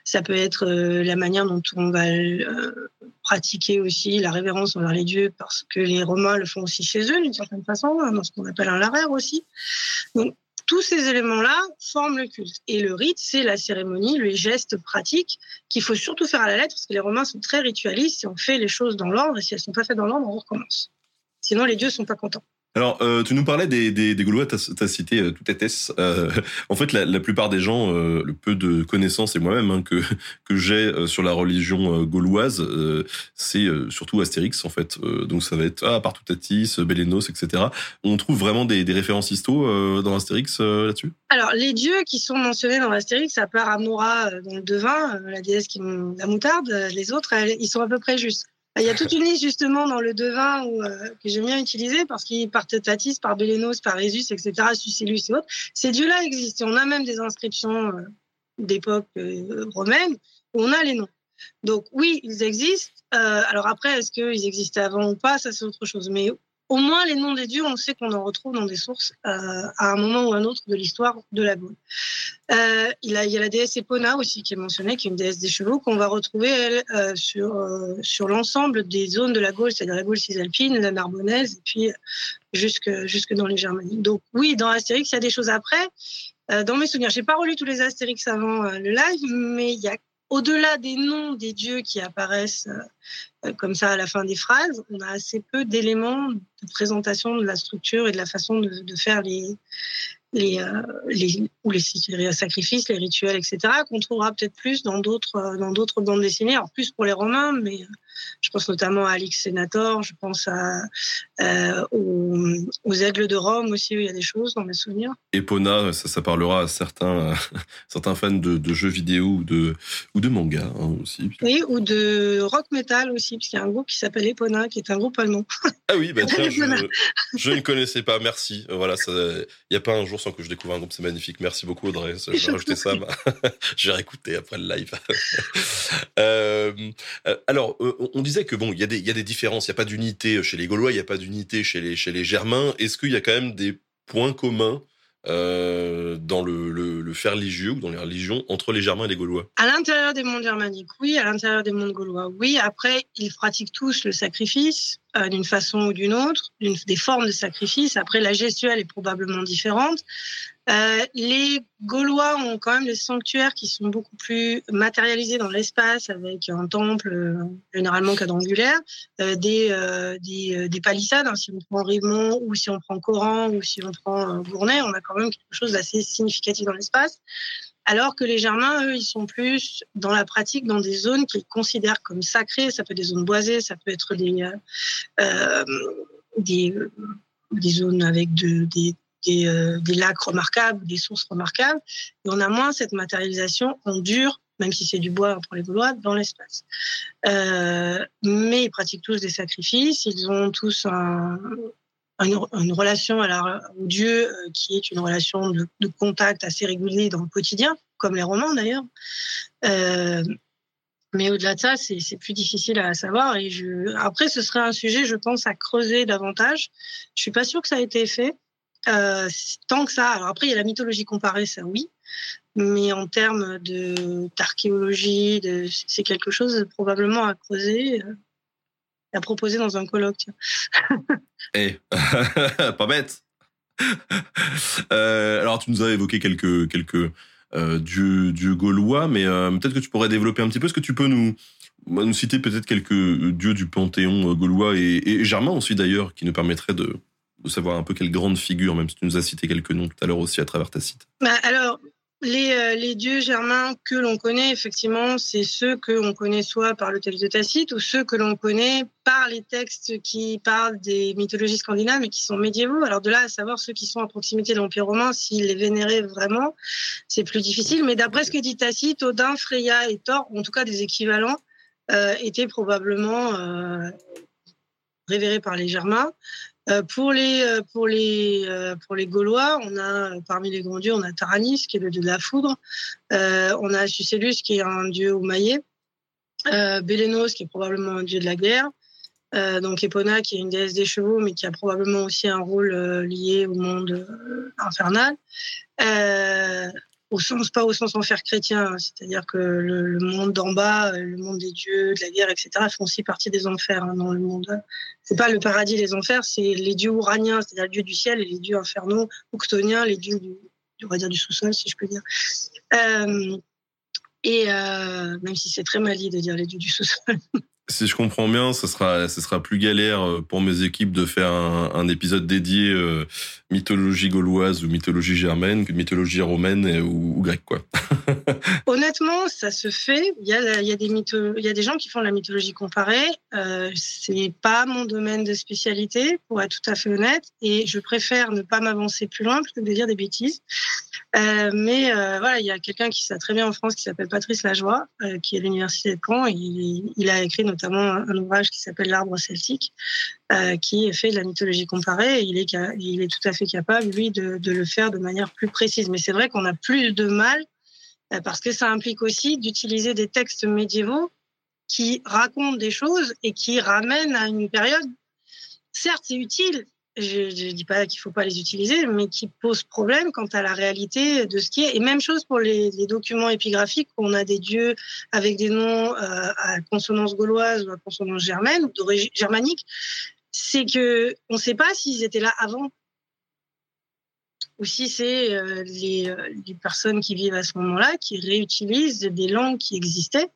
Ça peut être euh, la manière dont on va euh, pratiquer aussi la révérence envers les dieux, parce que les Romains le font aussi chez eux d'une certaine façon, hein, dans ce qu'on appelle un laraire aussi. Donc tous ces éléments-là forment le culte. Et le rite, c'est la cérémonie, les gestes pratiques qu'il faut surtout faire à la lettre, parce que les Romains sont très ritualistes. Si on fait les choses dans l'ordre, et si elles sont pas faites dans l'ordre, on recommence. Sinon, les dieux sont pas contents. Alors, euh, tu nous parlais des, des, des Gaulois, tu as, cité euh, tout Euh, en fait, la, la, plupart des gens, euh, le peu de connaissances, et moi-même, hein, que, que j'ai sur la religion gauloise, c'est surtout Astérix, en fait. donc, ça va être ah, Partoutatis, Bélénos, etc. On trouve vraiment des, des références histo dans Astérix là-dessus? Alors, les dieux qui sont mentionnés dans Astérix, à part Amora dans le devin, la déesse qui la moutarde, les autres, ils sont à peu près justes. Il y a toute une liste justement dans le devin où, euh, que j'aime bien utiliser parce qu'il par Tatis, par Bélénos, par Résus, etc., Sucellus et autres. Ces dieux-là existent. on a même des inscriptions euh, d'époque euh, romaine où on a les noms. Donc oui, ils existent. Euh, alors après, est-ce qu'ils existaient avant ou pas Ça, c'est autre chose. Mais au moins les noms des dieux, on sait qu'on en retrouve dans des sources euh, à un moment ou un autre de l'histoire de la Gaule. Euh, il, y a, la déesse Epona aussi qui est mentionnée, qui est une déesse des chevaux, qu'on va retrouver euh, sur, sur l'ensemble des zones de la Gaule, c'est-à-dire la Gaule cisalpine, la Narbonnaise, et puis jusque, jusque dans les Germanies. Donc oui, dans Astérix, il y a des choses après. Dans mes souvenirs, j'ai pas relu tous les Astérix avant le live, mais il y a au-delà des noms des dieux qui apparaissent euh, comme ça à la fin des phrases, on a assez peu d'éléments de présentation de la structure et de la façon de, faire les, euh, les, ou les, sacrifices, les rituels, etc., qu'on trouvera peut-être plus dans d'autres, dans d'autres bandes dessinées, alors plus pour les Romains, mais Je pense notamment à Alix Senator, je pense à, aux, Aigles de Rome aussi, où il y a des choses dans mes souvenirs. Epona, ça, ça parlera à certains, certains fans de, jeux vidéo ou de, ou de manga hein, aussi. Oui, ou de rock metal aussi, parce qu'il y a un groupe qui s'appelle Epona, qui est un groupe allemand. Ah oui, bah tiens, je, je, ne connaissais pas, merci. Voilà, il n'y a pas un jour sans que je découvre un groupe, c'est magnifique. Merci beaucoup Audrey, je vais rajouter ça. je vais réécouter après le live. Euh, euh, alors, euh, on disait que bon, il y, a des, y a des différences, il n'y a pas d'unité chez les Gaulois, il n'y a pas d'unité chez les, chez les Germains. Est-ce qu'il y a quand même des points communs euh, dans le, le, religieux ou dans les religions entre les Germains et les Gaulois? À l'intérieur des mondes germaniques, oui. À l'intérieur des mondes gaulois, oui. Après, ils pratiquent tous le sacrifice euh, d'une façon ou d'une autre, des formes de sacrifice. Après, la gestuelle est probablement différente. Euh, les Gaulois ont quand même des sanctuaires qui sont beaucoup plus matérialisés dans l'espace, avec un temple euh, généralement quadrangulaire, euh, des, des, des, palissades. Hein, si on prend Rimont ou si on prend Coran ou si on prend Gournay, on a quand même quelque chose d'assez significatif dans l'espace. Alors que les Germains, eux, ils sont plus dans la pratique, dans des zones qu'ils considèrent comme sacrées. Ça peut être des zones boisées, ça peut être des, des, zones avec de, des des, euh, des, lacs remarquables, des sources remarquables. Et on a moins cette matérialisation en dur, même si c'est du bois pour les Gaulois, dans l'espace. Euh, mais ils pratiquent tous des sacrifices, ils ont tous un, une, relation à la, au Dieu euh, qui est une relation de, contact assez régulier dans le quotidien, comme les Romains d'ailleurs. Mais au-delà de ça, c'est plus difficile à savoir. Et. Après, ce serait un sujet, je pense, à creuser davantage. Je suis pas sûre que ça a été fait. Euh, tant que ça. Alors après, il y a la mythologie comparée, ça oui. Mais en termes d'archéologie, c'est quelque chose probablement à creuser, euh, à proposer dans un colloque. Eh, pas bête. Euh, alors, tu nous as évoqué quelques, euh, dieux, gaulois, mais peut-être que tu pourrais développer un petit peu. Est-ce que tu peux nous, nous citer peut-être quelques dieux du panthéon gaulois et, et germain aussi d'ailleurs, qui nous permettraient de, savoir un peu quelle grande figure, même si tu nous as cité quelques noms tout à l'heure aussi à travers ta cite. Bah alors, les, euh, dieux germains que l'on connaît, effectivement, c'est ceux que l'on connaît soit par le texte de Tacite ou ceux que l'on connaît par les textes qui parlent des mythologies scandinaves mais qui sont médiévaux. Alors de là à savoir ceux qui sont à proximité de l'Empire romain, s'ils les vénéraient vraiment, c'est plus difficile. Mais d'après ce que dit Tacite, Odin, Freya et Thor, en tout cas des équivalents, euh, étaient probablement euh, révérés par les Germains. Euh, pour les euh, pour les euh, pour les Gaulois, on a parmi les grands dieux, on a Taranis qui est le dieu de la foudre, on a Sucellus qui est un dieu oumaillé, euh, Bélénos qui est probablement un dieu de la guerre, donc Epona qui est une déesse des chevaux mais qui a probablement aussi un rôle lié au monde infernal au sens, pas au sens enfer chrétien, hein. c'est-à-dire que le, monde d'en bas, euh, le monde des dieux, de la guerre, etc., font aussi partie des enfers hein, dans le monde. C'est pas le paradis, les enfers, c'est les dieux ouraniens, c'est-à-dire les dieux du ciel, et les dieux infernaux, octoniens, les dieux du, on du sous-sol, si je peux dire. Euh, et euh, même si c'est très mal dit de dire les dieux du sous-sol. si je comprends bien, ce sera, ce sera plus galère pour mes équipes de faire un, un épisode dédié euh, mythologie gauloise ou mythologie germaine que mythologie romaine ou, grecque, quoi. Honnêtement, ça se fait. Il y a, des il y a des gens qui font la mythologie comparée. Euh, c'est pas mon domaine de spécialité, pour être tout à fait honnête, et je préfère ne pas m'avancer plus loin plutôt que de dire des bêtises. Euh, mais euh, voilà, il y a quelqu'un qui sait très bien en France qui s'appelle Patrice Lajoie, euh, qui est à l'université de Caen. Il a écrit notamment un ouvrage qui s'appelle L'arbre celtique, qui fait de la mythologie comparée. Il est, tout à fait capable, lui, de, le faire de manière plus précise. Mais c'est vrai qu'on a plus de mal euh, parce que ça implique aussi d'utiliser des textes médiévaux qui racontent des choses et qui ramènent à une période. Certes, c'est utile, je ne dis pas qu'il ne faut pas les utiliser, mais qui posent problème quant à la réalité de ce qui est. Et même chose pour les, documents épigraphiques, où on a des dieux avec des noms euh, à consonance gauloise ou à consonance germaine d'origine germanique, c'est que on ne sait pas s'ils étaient là avant ou si c'est euh, les, euh, les, personnes qui vivent à ce moment-là qui réutilisent des langues qui existaient.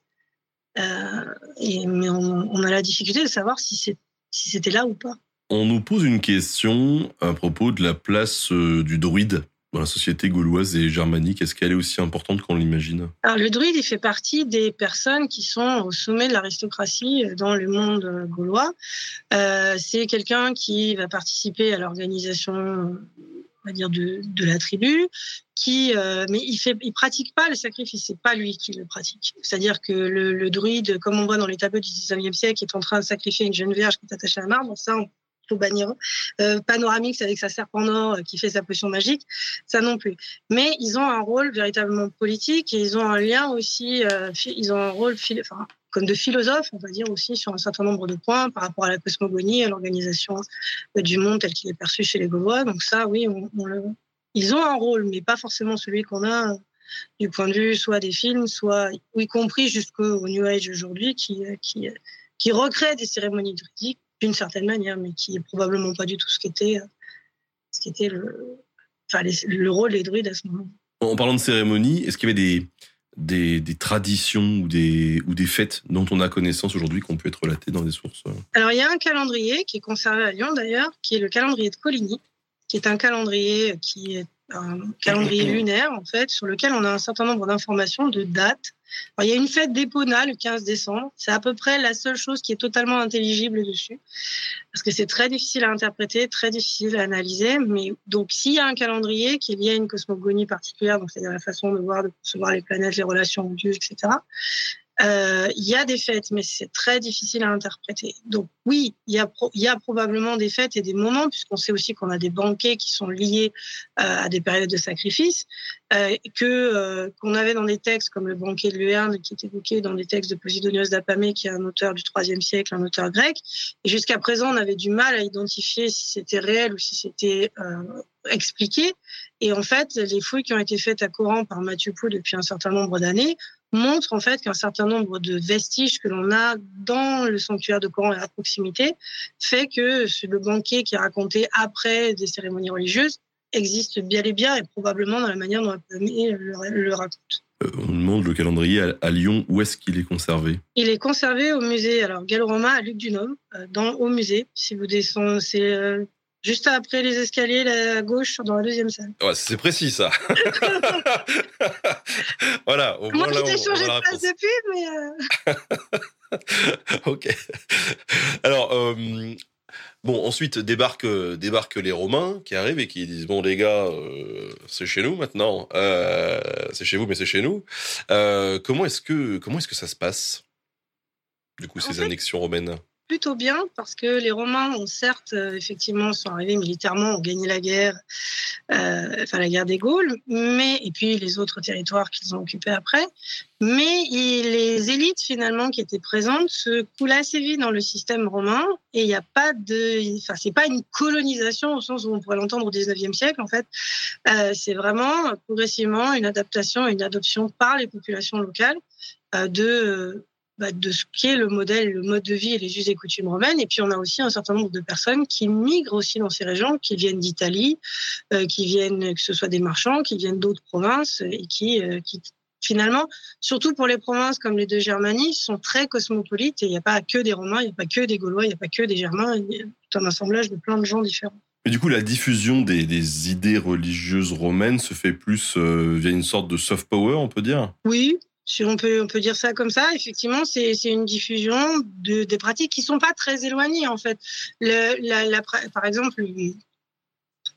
Euh, mais on, a la difficulté de savoir si c'était là ou pas. On nous pose une question à propos de la place du druide dans la société gauloise et germanique Est-ce qu'elle est aussi importante qu'on l'imagine? Alors, le druide, il fait partie des personnes qui sont au sommet de l'aristocratie dans le monde gaulois. Euh, c'est quelqu'un qui va participer à l'organisation on dire de, la tribu qui euh, mais il fait il pratique pas le sacrifice c'est pas lui qui le pratique c'est-à-dire que le, druide comme on voit dans les tableaux du 19e siècle est en train de sacrifier une jeune vierge qui est attachée à un arbre ça bannir euh, Panoramix avec sa serpent d'or euh, qui fait sa potion magique, ça non plus. Mais ils ont un rôle véritablement politique et ils ont un lien aussi, euh, ils ont un rôle enfin, comme de philosophe, on va dire aussi sur un certain nombre de points par rapport à la cosmogonie, à l'organisation du monde tel qu'il est perçu chez les Gaulois. Donc ça, oui, ils ont un rôle, mais pas forcément celui qu'on a du point de vue soit des films, soit y compris jusqu'au New Age aujourd'hui, qui, qui, qui recrée des cérémonies druidiques d'une certaine manière, mais qui est probablement pas du tout ce qu'était ce qui était le, enfin, le rôle des druides à ce moment. En parlant de cérémonie, est-ce qu'il y avait des, des, des, traditions ou des, ou des fêtes dont on a connaissance aujourd'hui qu'on peut être relatées dans des sources Alors, il y a un calendrier qui est conservé à Lyon d'ailleurs, qui est le calendrier de Coligny, qui est un calendrier qui est un calendrier lunaire, en fait, sur lequel on a un certain nombre d'informations, de dates. il y a une fête d'Epona le 15 décembre. C'est à peu près la seule chose qui est totalement intelligible dessus. Parce que c'est très difficile à interpréter, très difficile à analyser. Mais donc, s'il y a un calendrier qui est lié à une cosmogonie particulière, donc c'est-à-dire la façon de voir, de percevoir les planètes, les relations aux dieux, etc., il y a des fêtes, mais c'est très difficile à interpréter. Donc oui, il y a, probablement des fêtes et des moments, puisqu'on sait aussi qu'on a des banquets qui sont liés euh, à des périodes de sacrifice, euh, que euh, qu'on avait dans des textes comme le banquet de Luerne, qui est évoqué dans des textes de Posidonios d'Apamée, qui est un auteur du IIIe siècle, un auteur grec. Et jusqu'à présent, on avait du mal à identifier si c'était réel ou si c'était euh, expliqué. Et en fait, les fouilles qui ont été faites à Coran par Mathieu Pou depuis un certain nombre d'années montre en fait qu'un certain nombre de vestiges que l'on a dans le sanctuaire de Coran et à proximité fait que le banquet qui est raconté après des cérémonies religieuses existe bien et bien et probablement dans la manière dont le, le raconte. Euh, on demande le calendrier à, Lyon, où est-ce qu'il est conservé? Il est conservé au musée alors gallo-romain à Luc Dunhomme, euh, dans au musée. Si vous descendez, c'est euh, Juste après les escaliers, à gauche, dans la deuxième salle. Ouais, c'est précis ça. voilà. Au Moi, j'ai changé de place depuis, mais. Euh... ok. Alors, euh, bon, ensuite débarquent, débarquent les Romains qui arrivent et qui disent bon les gars, euh, c'est chez nous maintenant. Euh, c'est chez vous, mais c'est chez nous. comment est-ce que comment est-ce que ça se passe du coup ces annexions romaines? Plutôt bien parce que les Romains ont certes euh, effectivement sont arrivés militairement, ont gagné la guerre, euh, enfin la guerre des Gaules, mais et puis les autres territoires qu'ils ont occupés après. Mais les élites finalement qui étaient présentes se coulent assez vite dans le système romain et il n'y a pas de, enfin c'est pas une colonisation au sens où on pourrait l'entendre au 19e siècle en fait. Euh, c'est vraiment progressivement une adaptation, une adoption par les populations locales de bah, de ce qu'est le modèle, le mode de vie et les us et coutumes romaines. Et puis on a aussi un certain nombre de personnes qui migrent aussi dans ces régions, qui viennent d'Italie, euh, qui viennent, que ce soit des marchands, qui viennent d'autres provinces et qui, euh, qui finalement, surtout pour les provinces comme les deux Germanies, sont très cosmopolites et il n'y a pas que des Romains, il n'y a pas que des Gaulois, il n'y a pas que des Germains, il y a tout un assemblage de plein de gens différents. Mais du coup, la diffusion des, des idées religieuses romaines se fait plus euh, via une sorte de soft power, on peut dire? Oui, si on peut, on peut dire ça comme ça, effectivement, c'est une diffusion de, des pratiques qui sont pas très éloignées, en fait. Le, la, par exemple,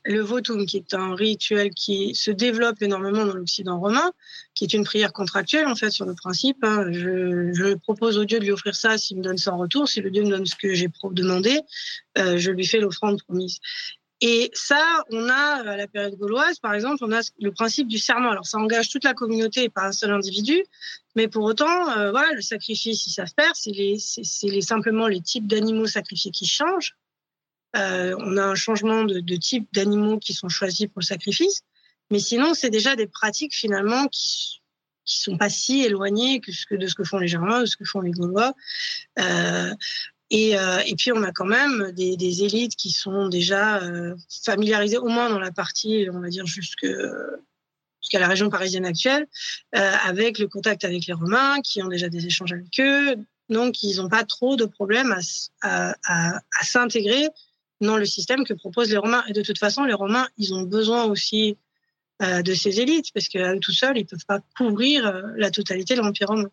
le votum, qui est un rituel qui se développe énormément dans l'Occident romain, qui est une prière contractuelle, en fait, sur le principe. Hein, je, je, propose au Dieu de lui offrir ça s'il me donne ça en retour. Si le Dieu me donne ce que j'ai demandé, euh, je lui fais l'offrande promise. Et ça, on a, à la période gauloise, par exemple, on a le principe du serment. Alors, ça engage toute la communauté et pas un seul individu. Mais pour autant, euh, voilà, le sacrifice, ils savent faire. C'est simplement les types d'animaux sacrifiés qui changent. Euh, on a un changement de, type d'animaux qui sont choisis pour le sacrifice. Mais sinon, c'est déjà des pratiques finalement qui, qui sont pas si éloignées que, de ce que font les Germains, de ce que font les Gaulois. Euh, et, euh, et, puis, on a quand même des, élites qui sont déjà euh, familiarisées, au moins dans la partie, on va dire, jusque jusqu'à la région parisienne actuelle, euh, avec le contact avec les Romains, qui ont déjà des échanges avec eux. Donc, ils n'ont pas trop de problèmes à, s'intégrer dans le système que proposent les Romains. Et de toute façon, les Romains, ils ont besoin aussi de ces élites, parce qu'à eux tout seuls, ils peuvent pas couvrir la totalité de l'Empire romain.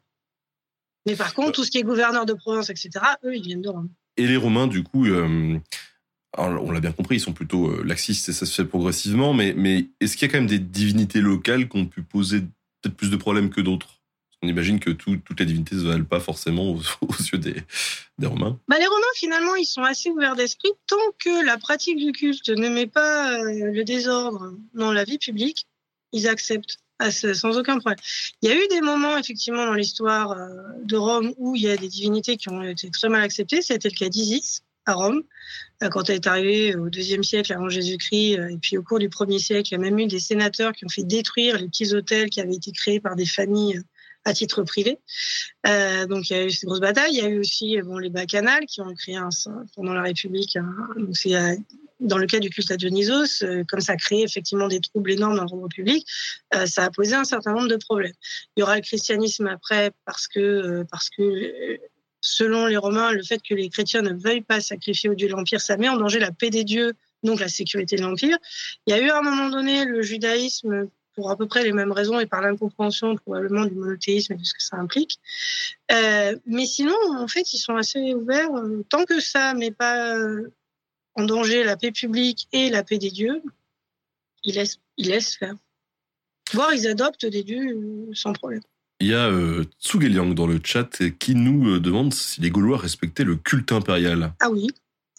Mais par contre, tout ce qui est gouverneur de province, etc., eux, ils viennent de Rome. Et les Romains, du coup, euh, alors, on l'a bien compris, ils sont plutôt euh, laxistes et ça se fait progressivement, mais, mais est-ce qu'il y a quand même des divinités locales qui ont pu poser peut-être plus de problèmes que d'autres? On imagine que tout- toutes les divinités ne se valent pas forcément aux, aux yeux des, des Romains. Bah, les Romains, finalement, ils sont assez ouverts d'esprit tant que la pratique du culte ne met pas euh, le désordre dans la vie publique, ils acceptent sans aucun problème. Il y a eu des moments, effectivement, dans l'histoire euh, de Rome où il y a des divinités qui ont été très mal acceptées. C'était le cas d'Isis à Rome, euh, quand elle est arrivée au deuxième siècle avant Jésus-Christ. euh, Et puis au cours du premier siècle, il y a même eu des sénateurs qui ont fait détruire les petits hôtels qui avaient été créés par des familles euh, à titre privé. Euh, donc il y a eu ces grosses batailles. Il y a eu aussi bon, les bacchanales qui ont créé un, pendant la République. donc c'est euh, dans le cas du culte à Dionysos, euh, comme ça a créé effectivement des troubles énormes dans l'ordre public, ça a posé un certain nombre de problèmes. Il y aura le christianisme après parce que parce que selon les Romains, le fait que les chrétiens ne veuillent pas sacrifier au dieu de l'empire, ça met en danger la paix des dieux, donc la sécurité de l'empire. Il y a eu à un moment donné le judaïsme pour à peu près les mêmes raisons et par l'incompréhension probablement du monothéisme et de ce que ça implique. Euh, mais sinon, en fait, ils sont assez ouverts. euh, Tant que ça met pas euh, en danger la paix publique et la paix des dieux, ils laissent, ils laissent faire. Voire ils adoptent des dieux sans problème. Il y a euh, Tsugeliang dans le chat qui nous demande si les Gaulois respectaient le culte impérial. Ah oui.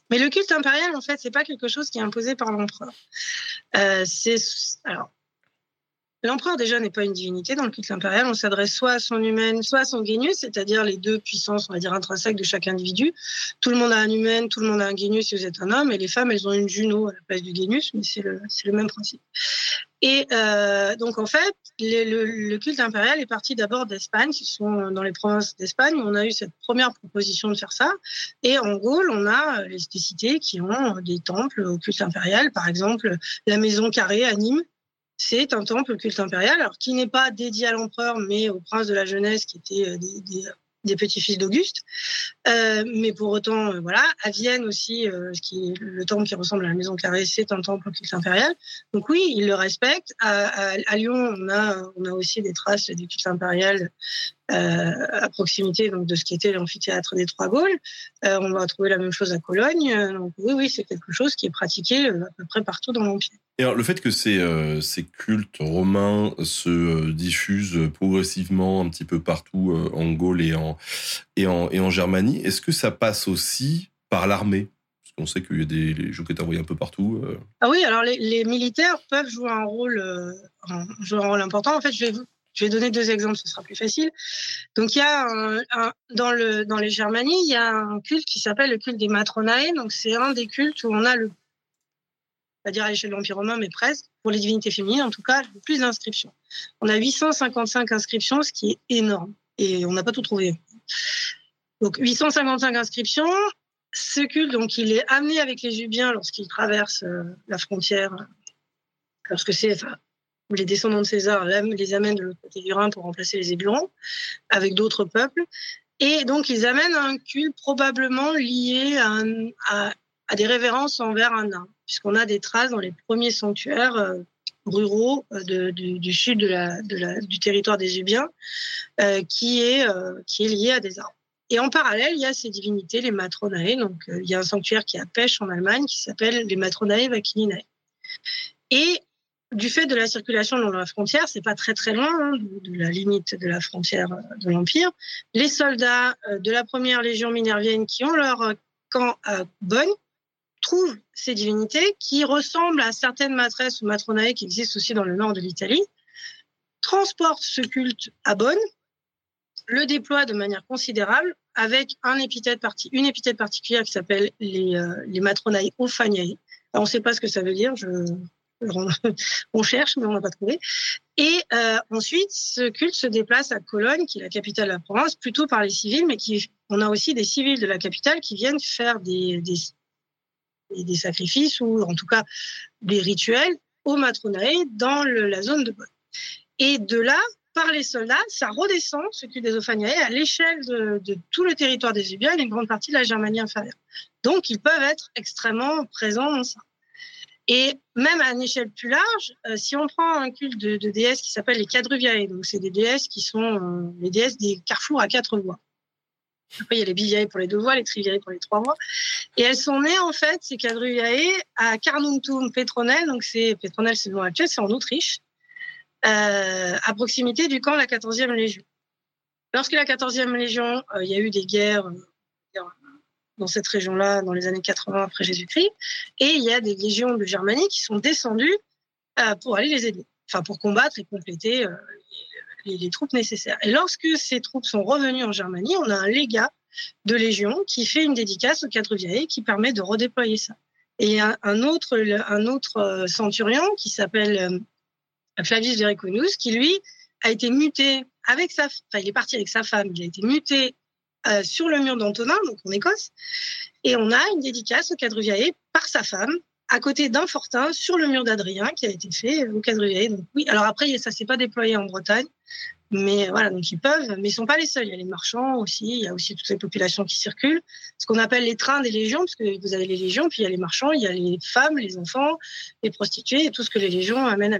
Mais le culte impérial, en fait, c'est pas quelque chose qui est imposé par l'empereur. Euh, c'est alors l'empereur déjà n'est pas une divinité dans le culte impérial. On s'adresse soit à son humaine, soit à son genius, c'est-à-dire les deux puissances, on va dire intrinsèques de chaque individu. Tout le monde a un humaine, tout le monde a un genius si vous êtes un homme, et les femmes, elles ont une Juno à la place du genius, mais c'est le, le même principe. Et euh, donc en fait, les- le, le culte impérial est parti d'abord d'Espagne. Ce sont dans les provinces d'Espagne où on a eu cette première proposition de faire ça. Et en Gaule, on a les des cités qui ont des temples au culte impérial. Par exemple, la maison carrée à Nîmes, c'est un temple culte impérial, alors qui n'est pas dédié à l'empereur, mais au prince de la jeunesse, qui était euh, des, petits-fils d'Auguste. Euh, mais pour autant, euh, voilà, à Vienne aussi, le temple qui ressemble à la maison carrée, c'est un temple culte impérial. Donc oui, ils le respectent. À, Lyon, on a, on a aussi des traces du culte impérial à proximité donc de ce qui était l'amphithéâtre des Trois Gaules. Euh, on va trouver la même chose à Cologne. Euh, Donc oui, oui, c'est quelque chose qui est pratiqué euh, à peu près partout dans l'Empire. Et alors, le fait que ces, euh, ces cultes romains se euh, diffusent progressivement un petit peu partout euh, en Gaule et en, et en, et en Germanie, est-ce que ça passe aussi par l'armée? Parce qu'on sait qu'il y a des les jeux qui sont envoyés un peu partout. euh. Ah oui, alors les, les militaires peuvent jouer un rôle, euh, un, jouer un rôle important. En fait, je vais vous je vais donner deux exemples, ce sera plus facile. Donc, il y a un, dans, le, dans les Germanies, il y a un culte qui s'appelle le culte des Matronae. Donc, c'est un des cultes où on a le, pas dire à l'échelle de l'Empire romain, mais presque, pour les divinités féminines, en tout cas, plus d'inscriptions. On a 855 inscriptions, ce qui est énorme. Et on n'a pas tout trouvé. Donc, 855 inscriptions. Ce culte, donc, il est amené avec les Ubiens lorsqu'ils traversent euh, la frontière, lorsque c'est, les descendants de César les amènent de l'autre côté du Rhin pour remplacer les Ébulons, avec d'autres peuples. Et donc, ils amènent un culte probablement lié à, des révérences envers un nain, puisqu'on a des traces dans les premiers sanctuaires euh, ruraux euh, du, sud du territoire des Ubiens, euh, qui, est, qui est lié à des arbres. Et en parallèle, il y a ces divinités, les Matronae. Donc, il y a un sanctuaire qui est à Pêche en Allemagne qui s'appelle les Matronae Vacininae. Et du fait de la circulation de la frontière, c'est pas très très loin hein, de, la limite de la frontière de l'Empire. Les soldats de la première légion minervienne qui ont leur camp à Bonn trouvent ces divinités qui ressemblent à certaines matresses ou matronae qui existent aussi dans le nord de l'Italie, transportent ce culte à Bonn, le déploient de manière considérable avec un épithète parti, une épithète particulière qui s'appelle les, euh, les matronae on ne sait pas ce que ça veut dire, on cherche, mais on n'a pas trouvé. Et euh, ensuite, ce culte se déplace à Cologne, qui est la capitale de la province, plutôt par les civils, mais qui, on a aussi des civils de la capitale qui viennent faire des, des, sacrifices ou en tout cas des rituels au matronae dans la zone de Bonn. Et de là, par les soldats, ça redescend, ce culte des Ophaniae, à l'échelle de, de, tout le territoire des Ubiens et une grande partie de la Germanie inférieure. Donc, ils peuvent être extrêmement présents dans ça. Et même à une échelle plus large, euh, si on prend un culte de, de déesses qui s'appelle les Quadruviae, donc c'est des déesses qui sont euh, les déesses des carrefours à quatre voies. Après, il y a les biviae pour les deux voies, les triviae pour les trois voies. Et elles sont nées, en fait, ces quadruviae, à Carnuntum Petronel. Donc, c'est, Petronel, c'est nom actuel, c'est en Autriche, euh, à proximité du camp de la 14e Légion. Lorsque la 14e Légion, il y a eu des guerres dans cette région-là dans les années 80 après Jésus-Christ, et il y a des légions de Germanie qui sont descendues euh, pour aller les aider, enfin pour combattre et compléter euh, les, troupes nécessaires. Et lorsque ces troupes sont revenues en Germanie, on a un légat de Légion qui fait une dédicace aux quatre vieilles qui permet de redéployer ça. Et a un autre, un autre euh, centurion qui s'appelle Flavius Vericonius qui, lui, a été muté avec sa, enfin, il est parti avec sa femme, il a été muté euh, sur le mur d'Antonin, donc en Écosse, et on a une dédicace au Quadruviae par sa femme, à côté d'un fortin sur le mur d'Adrien qui a été fait au Quadruviae. Donc oui, alors après ça s'est pas déployé en Bretagne, mais voilà, donc ils peuvent, mais ils sont pas les seuls. Il y a les marchands aussi, il y a aussi toutes les populations qui circulent, ce qu'on appelle les trains des légions, parce que vous avez les légions, puis il y a les marchands, il y a les femmes, les enfants, les prostituées et tout ce que les légions amènent.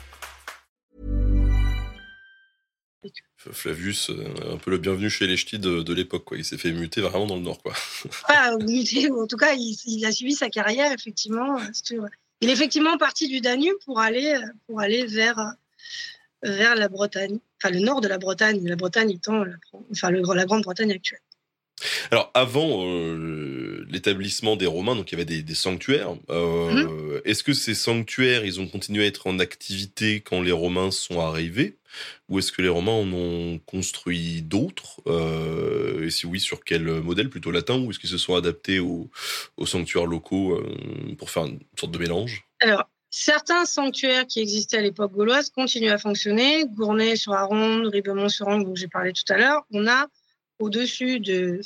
Flavius, euh, un peu le bienvenu chez les ch'tis de, l'époque. Il s'est fait muter vraiment dans le nord, quoi. Ou en tout cas, il, a suivi sa carrière, effectivement. Il est effectivement parti du Danube pour aller, pour aller vers, vers la Bretagne, enfin le nord de la Bretagne, la Bretagne étant enfin, la Grande-Bretagne actuelle. Alors avant euh, l'établissement des Romains, donc il y avait des, des sanctuaires. Euh, Mhm. Est-ce que ces sanctuaires, ils ont continué à être en activité quand les Romains sont arrivés, ou est-ce que les Romains en ont construit d'autres Euh, Et si oui, sur quel modèle Plutôt latin, ou est-ce qu'ils se sont adaptés aux, aux sanctuaires locaux pour faire une sorte de mélange? Alors, certains sanctuaires qui existaient à l'époque gauloise continuent à fonctionner. Gournay sur Aronde, Ribemont sur Angle, dont j'ai parlé tout à l'heure. On a au-dessus de,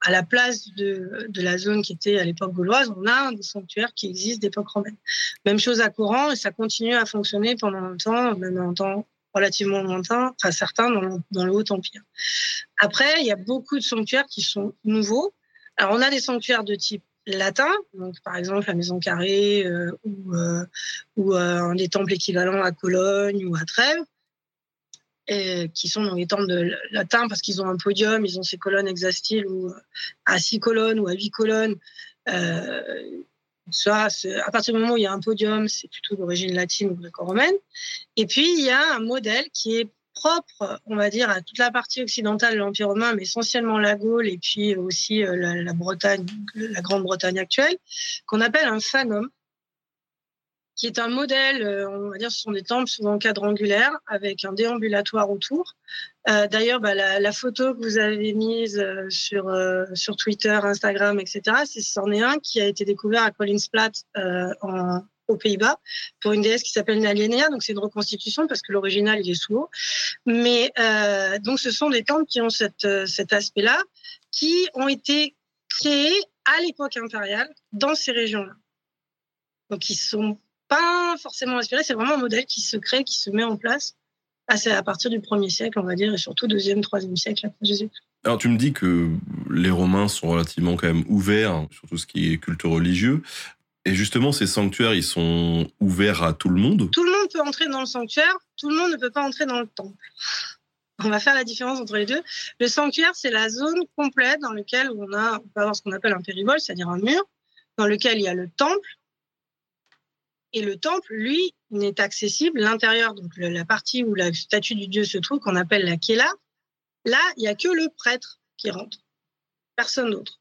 à la place de, de la zone qui était à l'époque gauloise, on a des sanctuaires qui existent d'époque romaine. Même chose à Coran, et ça continue à fonctionner pendant longtemps, même un temps relativement lointain, enfin certains dans le, dans le Haut Empire. Après, il y a beaucoup de sanctuaires qui sont nouveaux. Alors, on a des sanctuaires de type latin, donc par exemple la Maison Carrée euh, ou, euh, ou euh, un des temples équivalents à Cologne ou à Trèves, et qui sont dans les temples de latin parce qu'ils ont un podium, ils ont ces colonnes hexastyles ou à six colonnes ou à huit colonnes. Euh, à partir du moment où il y a un podium, c'est plutôt d'origine latine ou gréco-romaine. Et puis, il y a un modèle qui est propre, on va dire, à toute la partie occidentale de l'Empire romain, mais essentiellement la Gaule et puis aussi euh, la, la Bretagne, la Grande-Bretagne actuelle, qu'on appelle un phanum, qui est un modèle, euh, on va dire, ce sont des temples souvent quadrangulaires avec un déambulatoire autour. Euh, D'ailleurs, bah, la, la photo que vous avez mise euh, sur, euh, sur Twitter, Instagram, etc., c'en est un qui a été découvert à Kolinsplat euh, en, aux Pays-Bas pour une déesse qui s'appelle Nalienea. Donc, c'est une reconstitution parce que l'original, il est sous l'eau. Mais euh, donc, ce sont des temples qui ont cette, cet aspect-là, qui ont été créés à l'époque impériale dans ces régions-là. Donc, ils sont pas forcément inspirés. C'est vraiment un modèle qui se crée, qui se met en place à, à partir du 1er siècle, on va dire, et surtout 2e, 3e siècle après Jésus. Alors tu me dis que les Romains sont relativement quand même ouverts sur tout ce qui est culte religieux. Et justement, ces sanctuaires, ils sont ouverts à tout le monde? Tout le monde peut entrer dans le sanctuaire, tout le monde ne peut pas entrer dans le temple. On va faire la différence entre les deux. Le sanctuaire, c'est la zone complète dans laquelle on, a, on peut avoir ce qu'on appelle un périvole, c'est-à-dire un mur, dans lequel il y a le temple. Et le temple, lui, n'est accessible. L'intérieur, donc la partie où la statue du dieu se trouve, qu'on appelle la Kéla, là, il n'y a que le prêtre qui rentre. Personne d'autre.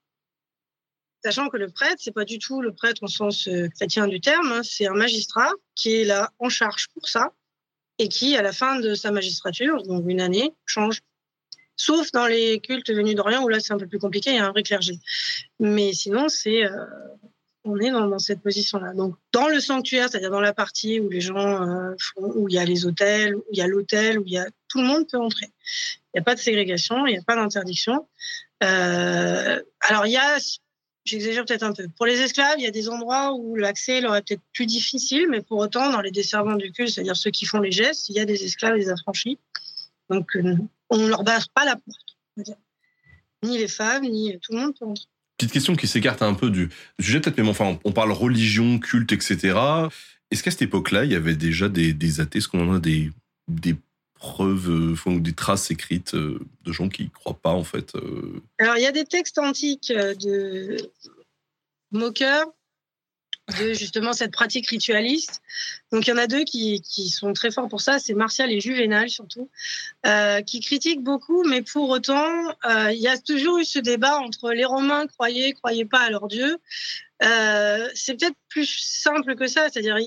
Sachant que le prêtre, c'est pas du tout le prêtre au sens euh, chrétien du terme, hein, c'est un magistrat qui est là en charge pour ça et qui, à la fin de sa magistrature, donc une année, change. Sauf dans les cultes venus d'Orient où là c'est un peu plus compliqué, il y a un vrai clergé. Mais sinon, c'est euh, on est dans, cette position-là. Donc dans le sanctuaire, c'est-à-dire dans la partie où les gens euh, font, où il y a les hôtels, où il y a l'hôtel, où il y a tout le monde peut entrer. Il n'y a pas de ségrégation, il n'y a pas d'interdiction. Euh, alors il y a J'exagère peut-être un peu. Pour les esclaves, il y a des endroits où l'accès leur est peut-être plus difficile, mais pour autant, dans les desservants du culte, c'est-à-dire ceux qui font les gestes, il y a des esclaves des affranchis. Donc, euh, on ne leur barre pas la porte. Ni les femmes, ni tout le monde peut entrer. Petite question qui s'écarte un peu du sujet, peut-être, mais enfin, on parle religion, culte, etc. Est-ce qu'à cette époque-là, il y avait déjà des, athées? Est-ce qu'on a des, preuves euh, des traces écrites euh, de gens qui ne croient pas, en fait Alors, il y a des textes antiques de moqueurs de justement cette pratique ritualiste. Donc il y en a deux qui, sont très forts pour ça, c'est Martial et Juvénal surtout, euh, qui critiquent beaucoup, mais pour autant, euh, il y a toujours eu ce débat entre les Romains croyaient, croyaient pas à leur Dieu. Euh, c'est peut-être plus simple que ça, c'est-à-dire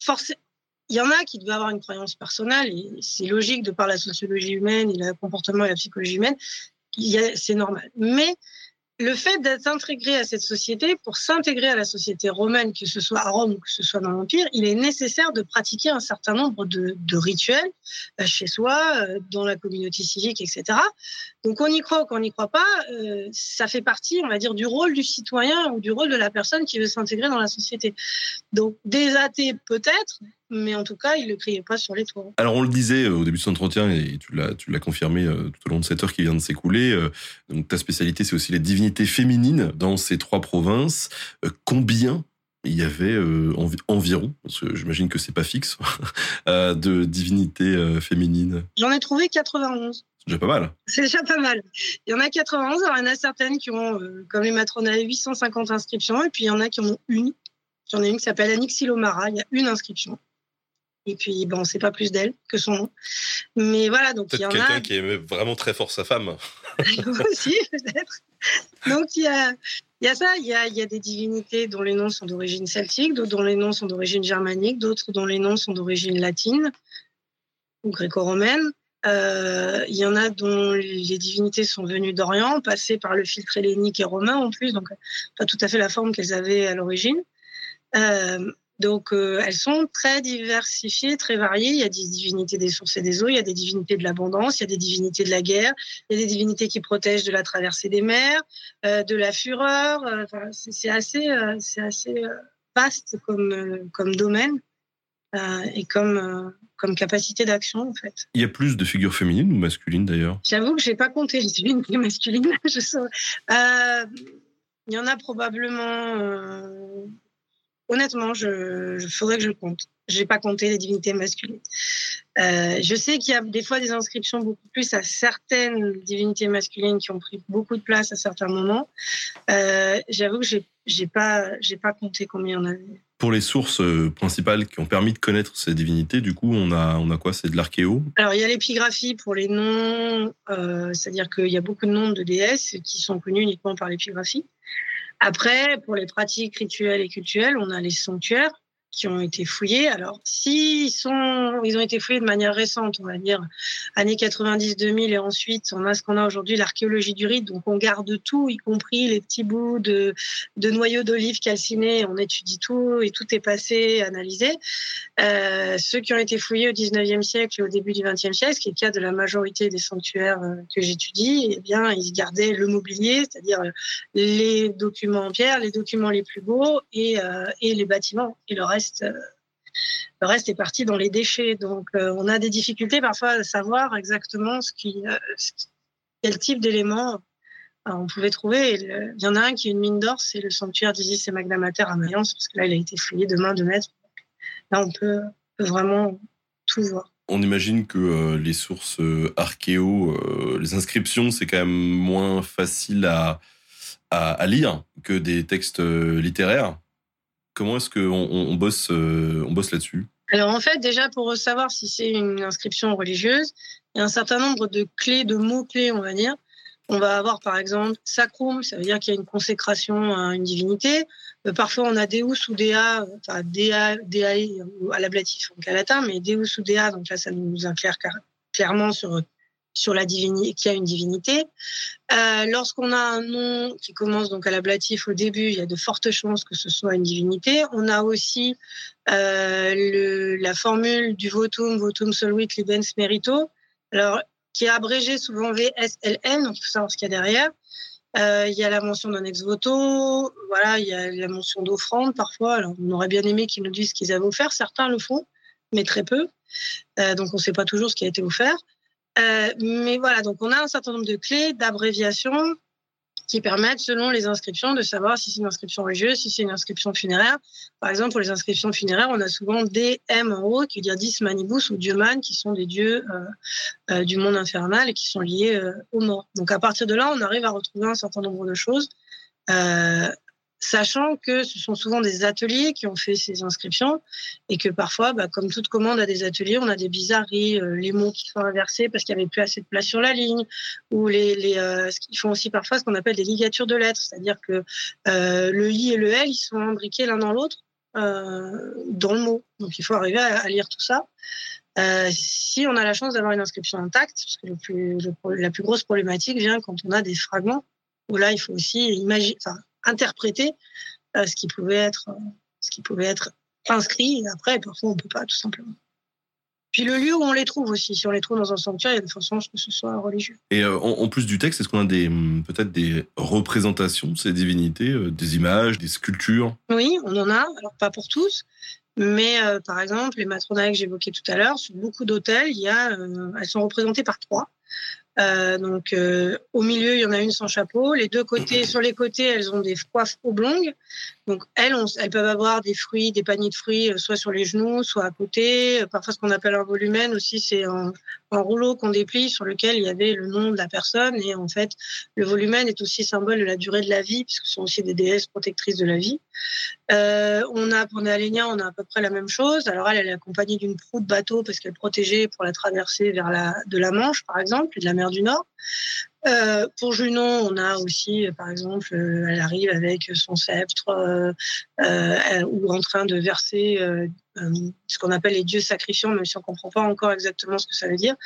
forcément. Il y en a qui devaient avoir une croyance personnelle, et c'est logique de par la sociologie humaine et le comportement et la psychologie humaine, c'est normal. Mais le fait d'être intégré à cette société, pour s'intégrer à la société romaine, que ce soit à Rome ou que ce soit dans l'Empire, il est nécessaire de pratiquer un certain nombre de, rituels euh, chez soi, euh, dans la communauté civique, etc. Donc on y croit ou qu'on n'y croit pas, euh, ça fait partie, on va dire, du rôle du citoyen ou du rôle de la personne qui veut s'intégrer dans la société. Donc des athées peut-être, mais en tout cas, il ne le criait pas sur les toits. Alors, on le disait euh, au début de cet entretien, et tu l'as, tu l'as confirmé euh, tout au long de cette heure qui vient de s'écouler. Donc, ta spécialité, c'est aussi les divinités féminines dans ces trois provinces. Combien il y avait environ, parce que j'imagine que c'est pas fixe, de divinités féminines? J'en ai trouvé 91. C'est déjà pas mal. C'est déjà pas mal. Il y en a 91, alors il y en a certaines qui ont, comme les matrones, 850 inscriptions, et puis il y en a qui en ont une. J'en ai une qui s'appelle Annick Silomara, il y a une inscription. Et puis, bon, c'est pas plus d'elle que son nom. Mais voilà, donc il y en a. Quelqu'un qui aimait vraiment très fort sa femme. aussi, peut-être. Donc, il y a, il y a ça, il y a, il y a des divinités dont les noms sont d'origine celtique, d'autres dont les noms sont d'origine germanique, d'autres dont les noms sont d'origine latine ou gréco-romaine. Euh, il y en a dont les divinités sont venues d'Orient, passées par le filtre hellénique et romain en plus, donc pas tout à fait la forme qu'elles avaient à l'origine. Euh, donc, euh, elles sont très diversifiées, très variées. Il y a des divinités des sources et des eaux, il y a des divinités de l'abondance, il y a des divinités de la guerre, il y a des divinités qui protègent de la traversée des mers, euh, de la fureur. Euh, enfin, c'est assez, euh, vaste comme domaine et comme, comme capacité d'action, en fait. Il y a plus de figures féminines ou masculines, d'ailleurs? J'avoue que je n'ai pas compté les divinités masculines. je il y en a probablement honnêtement, je, je faudrait que je compte. Je n'ai pas compté les divinités masculines. Euh, je sais qu'il y a des fois des inscriptions beaucoup plus à certaines divinités masculines qui ont pris beaucoup de place à certains moments. Euh, J'avoue que j'ai j'ai pas j'ai pas compté combien il y en avait. Pour les sources euh, principales qui ont permis de connaître ces divinités, du coup, on a on a quoi? C'est de l'archéo? Alors il y a l'épigraphie pour les noms, euh, c'est-à-dire qu'il y a beaucoup de noms de déesses qui sont connus uniquement par l'épigraphie. Après, pour les pratiques rituelles et culturelles, on a les sanctuaires qui ont été fouillés. Alors, s'ils ils ont été fouillés de manière récente, on va dire années 90-2000, et ensuite on a ce qu'on a aujourd'hui, l'archéologie du rite. Donc, on garde tout, y compris les petits bouts de, noyaux d'olive calcinés. On étudie tout et tout est passé, analysé. Euh, ceux qui ont été fouillés au 19e siècle et au début du 20e siècle, ce qui est le cas de la majorité des sanctuaires euh, que j'étudie, eh bien, ils gardaient le mobilier, c'est-à-dire euh, les documents en pierre, les documents les plus beaux et les bâtiments et le reste euh, le reste est parti dans les déchets. Donc, euh, on a des difficultés parfois à savoir exactement euh, quel type d'éléments on pouvait trouver. Il y en a un qui est une mine d'or, c'est le sanctuaire d'Isis et Magna Mater à Mayence, parce que là, il a été fouillé de main de maître. Là, on peut, vraiment tout voir. On imagine que les sources archéo, les inscriptions, c'est quand même moins facile à, lire que des textes littéraires. Comment est-ce qu'on on bosse, euh, bosse là-dessus? Alors en fait, déjà pour savoir si c'est une inscription religieuse, il y a un certain nombre de clés, de mots-clés, on va dire. On va avoir par exemple sacrum, ça veut dire qu'il y a une consécration à une divinité. Euh, parfois on a deus ou dea, enfin dea, dea à l'ablatif, à latin, mais deus ou dea, donc là ça nous éclaire clairement sur sur la divinité, qui a une divinité. Euh, Lorsqu'on a un nom qui commence donc à l'ablatif au début, il y a de fortes chances que ce soit une divinité. On a aussi euh, la formule du votum, votum solvit libens merito, alors qui est abrégé souvent VSLM, donc il faut savoir ce qu'il y a derrière. Euh, il y a la mention d'un ex voto, voilà, il y a la mention d'offrande parfois. On aurait bien aimé qu'ils nous disent ce qu'ils avaient offert. Certains le font, mais très peu. Donc, on ne sait pas toujours ce qui a été offert. Euh, mais voilà, donc on a un certain nombre de clés, d'abréviations qui permettent, selon les inscriptions, de savoir si c'est une inscription religieuse, si c'est une inscription funéraire. Par exemple, pour les inscriptions funéraires, on a souvent des M en haut, qui veut dire dis manibus ou dieuman, qui sont des dieux euh, euh, du monde infernal et qui sont liés aux morts. Donc à partir de là, on arrive à retrouver un certain nombre de choses. Sachant que ce sont souvent des ateliers qui ont fait ces inscriptions et que parfois, bah, comme toute commande à des ateliers, on a des bizarreries, euh, les mots qui sont inversés parce qu'il n'y avait plus assez de place sur la ligne, ou les, les euh, font aussi parfois ce qu'on appelle des ligatures de lettres, c'est-à-dire que euh, le i et le l, ils sont imbriqués l'un dans l'autre dans le mot. Donc il faut arriver à, lire tout ça. Si on a la chance d'avoir une inscription intacte, parce que la plus grosse problématique vient quand on a des fragments, où là il faut aussi imaginer, interpréter euh, ce qui pouvait être, euh, ce qui pouvait être inscrit. Et après, parfois, on peut pas, tout simplement. Puis le lieu où on les trouve aussi. Si on les trouve dans un sanctuaire, il y a de fortes chances que ce soit religieux. Et euh, en, en, plus du texte, est-ce qu'on a des peut-être des représentations de ces divinités, des images, des sculptures? Oui, on en a. Alors pas pour tous, mais euh, par exemple, les matronailles que j'évoquais tout à l'heure, sur beaucoup d'hôtels, il y a, elles sont représentées par trois. Euh, donc euh, au milieu, il y en a une sans chapeau. Les deux côtés, sur les côtés, elles ont des coiffes oblongues. Donc elles, elles peuvent avoir des fruits, des paniers de fruits, euh, soit sur les genoux, soit à côté. Parfois, ce qu'on appelle un volumen aussi, c'est un, un, rouleau qu'on déplie sur lequel il y avait le nom de la personne. Et en fait, le volumen est aussi symbole de la durée de la vie, puisque ce sont aussi des déesses protectrices de la vie. Euh, on a pour Néalénia, on a à peu près la même chose. Alors elle, elle est accompagnée d'une proue de bateau parce qu'elle protégeait pour la traversée vers la de la Manche, par exemple, et de la mer du Nord. Euh, pour Junon, on a aussi, par exemple, euh, elle arrive avec son sceptre euh, euh ou en train de verser euh, ce qu'on appelle les dieux sacrifiants, même si on comprend pas encore exactement ce que ça veut dire.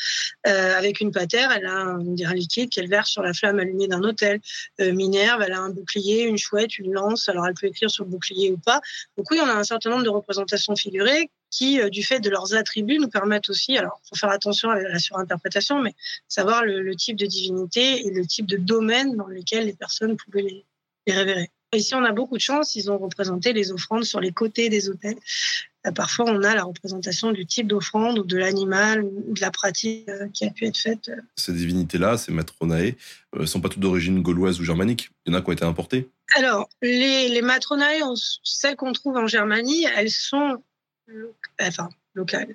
avec une patère, elle a un, un liquide qu'elle verse sur la flamme allumée d'un hôtel. Minerve, elle a un bouclier, une chouette, une lance. Alors elle peut écrire sur le bouclier ou pas. Donc oui, on a un certain nombre de représentations figurées qui, du fait de leurs attributs, nous permettent aussi, alors faut faire attention à la surinterprétation, mais savoir le, le type de divinité et le type de domaine dans lequel les personnes pouvaient les, les révérer. Ici, on a beaucoup de chance, ils ont représenté les offrandes sur les côtés des hôtels. Parfois, on a la représentation du type d'offrande ou de l'animal ou de la pratique qui a pu être faite. Ces divinités-là, ces matronae, ne sont pas toutes d'origine gauloise ou germanique. Il y en a qui ont été importées. Alors, les, les matronae, celles qu'on trouve en Germanie, elles sont enfin, locales.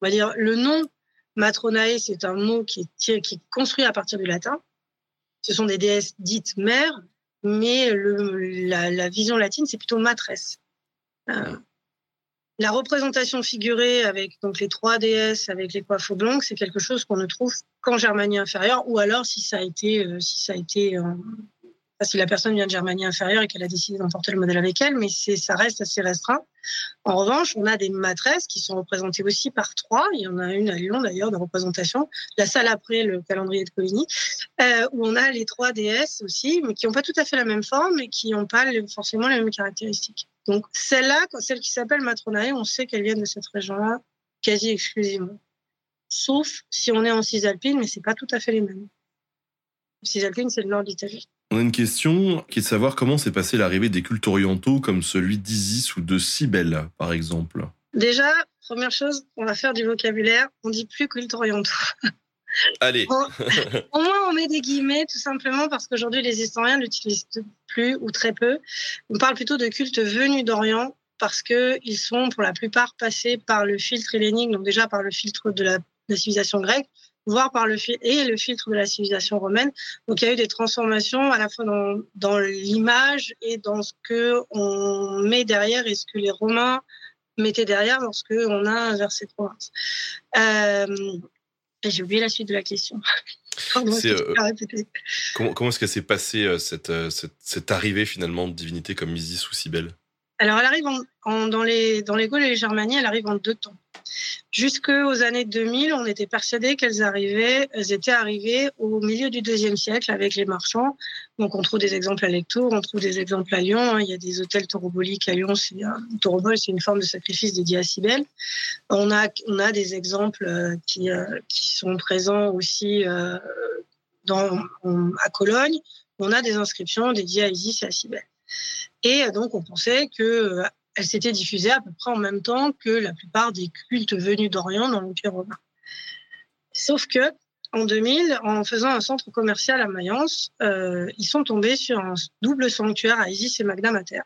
On va dire le nom matronae, c'est un mot qui est, tiré, qui est construit à partir du latin. Ce sont des déesses dites mères, mais le, la, la, vision latine, c'est plutôt matresse. Euh, la représentation figurée avec donc les trois déesses avec les coiffes oblongues, c'est quelque chose qu'on ne trouve qu'en Germanie inférieure, ou alors si ça a été, euh, si ça a été, euh, si la personne vient de Germanie inférieure et qu'elle a décidé d'emporter le modèle avec elle, mais ça reste assez restreint. En revanche, on a des matresses qui sont représentées aussi par trois. Il y en a une à Lyon d'ailleurs de représentation. La salle après le calendrier de Coligny, euh, où on a les trois déesses aussi, mais qui n'ont pas tout à fait la même forme et qui n'ont pas forcément les mêmes caractéristiques. Donc celle-là, celle qui s'appelle Matronae, on sait qu'elle vient de cette région-là quasi exclusivement. Sauf si on est en Cisalpine, mais c'est pas tout à fait les mêmes. Cisalpine, c'est le nord d'Italie. On a une question qui est de savoir comment s'est passée l'arrivée des cultes orientaux comme celui d'Isis ou de Cybèle, par exemple. Déjà, première chose, on va faire du vocabulaire. On dit plus cultes orientaux. Allez. Bon, au moins, on met des guillemets, tout simplement parce qu'aujourd'hui, les historiens n'utilisent plus ou très peu. On parle plutôt de cultes venus d'Orient parce qu'ils sont pour la plupart passés par le filtre hellénique, donc déjà par le filtre de la, de la civilisation grecque, voire par le fil et le filtre de la civilisation romaine. Donc il y a eu des transformations à la fois dans, dans l'image et dans ce que on met derrière et ce que les Romains mettaient derrière lorsque on a inversé province. Euh, J'ai oublié la suite de la question. euh, comment, comment est-ce que s'est passée euh, cette, euh, cette, cette, arrivée finalement de divinités comme Isis ou Cybèle Alors elle arrive en, en, dans les dans les Gaules et les Germanies, elle arrive en deux temps. Jusqu'aux années 2000, on était persuadé qu'elles elles étaient arrivées au milieu du deuxième siècle avec les marchands. Donc, on trouve des exemples à Lectoure, on trouve des exemples à Lyon. hein. Il y a des hôtels tauroboliques à Lyon. C'est un c'est une forme de sacrifice dédié à Cybèle. On a, on a des exemples euh, qui, euh, qui sont présents aussi euh, à Cologne. On a des inscriptions dédiées à Isis et à Cybèle. Et donc, on pensait que elle s'était diffusée à peu près en même temps que la plupart des cultes venus d'Orient dans l'Empire romain. Sauf que en 2000, en faisant un centre commercial à Mayence, euh, ils sont tombés sur un double sanctuaire à Isis et Magna Mater,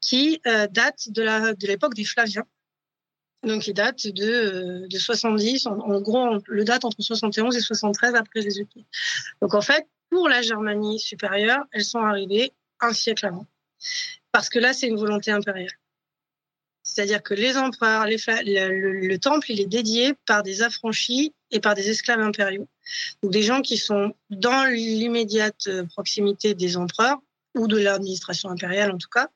qui euh, date de la- de l'époque des Flaviens. Donc, il date de, euh, de 70, en, gros, le date entre 71 et 73 après Jésus-Christ. Donc, en fait, pour la Germanie supérieure, elles sont arrivées un siècle avant. Parce que là, c'est une volonté impériale. C'est-à-dire que les empereurs, le, le- le temple, il est dédié par des affranchis et par des esclaves impériaux. Donc des gens qui sont dans l'immédiate euh, proximité des empereurs ou de l'administration impériale en tout cas,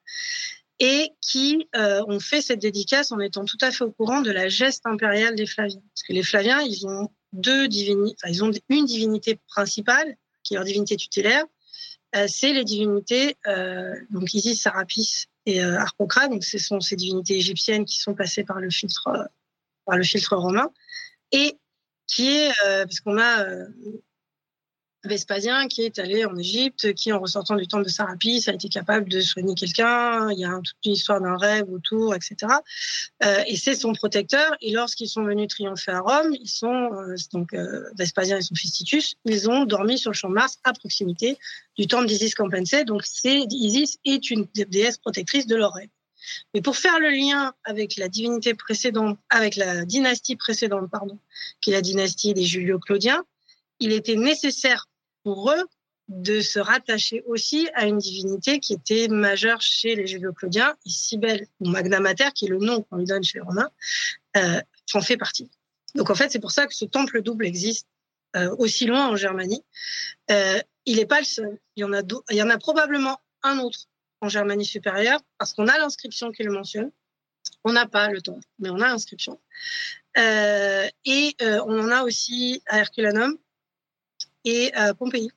et qui euh, ont fait cette dédicace en étant tout à fait au courant de la geste impériale des Flaviens. Parce que les Flaviens, ils ont deux enfin, ils ont une divinité principale, qui est leur divinité tutélaire, c'est les divinités, euh, donc Isis, Sarapis et euh, Harpocrate, donc ce sont ces divinités égyptiennes qui sont passées par le filtre, euh, par le filtre romain, et qui est, euh, parce qu'on a euh, Vespasien qui est allé en Égypte, qui en ressortant du temple de Sarapis a été capable de soigner quelqu'un, il y a toute une histoire d'un rêve autour, etc. Euh, et c'est son protecteur, et lorsqu'ils sont venus triompher à Rome, ils sont, euh, donc euh, Vespasien et son fils Titus, ils ont dormi sur le champ de Mars à proximité du temple d'Isis Campensé. Donc, c'est, Isis est une déesse protectrice de leur rêve. Mais pour faire le lien avec la divinité précédente, avec la dynastie précédente, pardon, qui est la dynastie des Julio-Claudiens, il était nécessaire de se rattacher aussi à une divinité qui était majeure chez les Julio-Claudiens, et Cybèle, ou Magna Mater, qui est le nom qu'on lui donne chez les Romains, euh, en fait partie. Donc en fait, c'est pour ça que ce temple double existe euh, aussi loin en Germanie. Euh, il n'est pas le seul. Il y en a, il y en a probablement un autre en Germanie supérieure, parce qu'on a l'inscription qui le mentionne. On n'a pas le temple, mais on a l'inscription. Euh, et on en a aussi à Herculanum et Pompéi.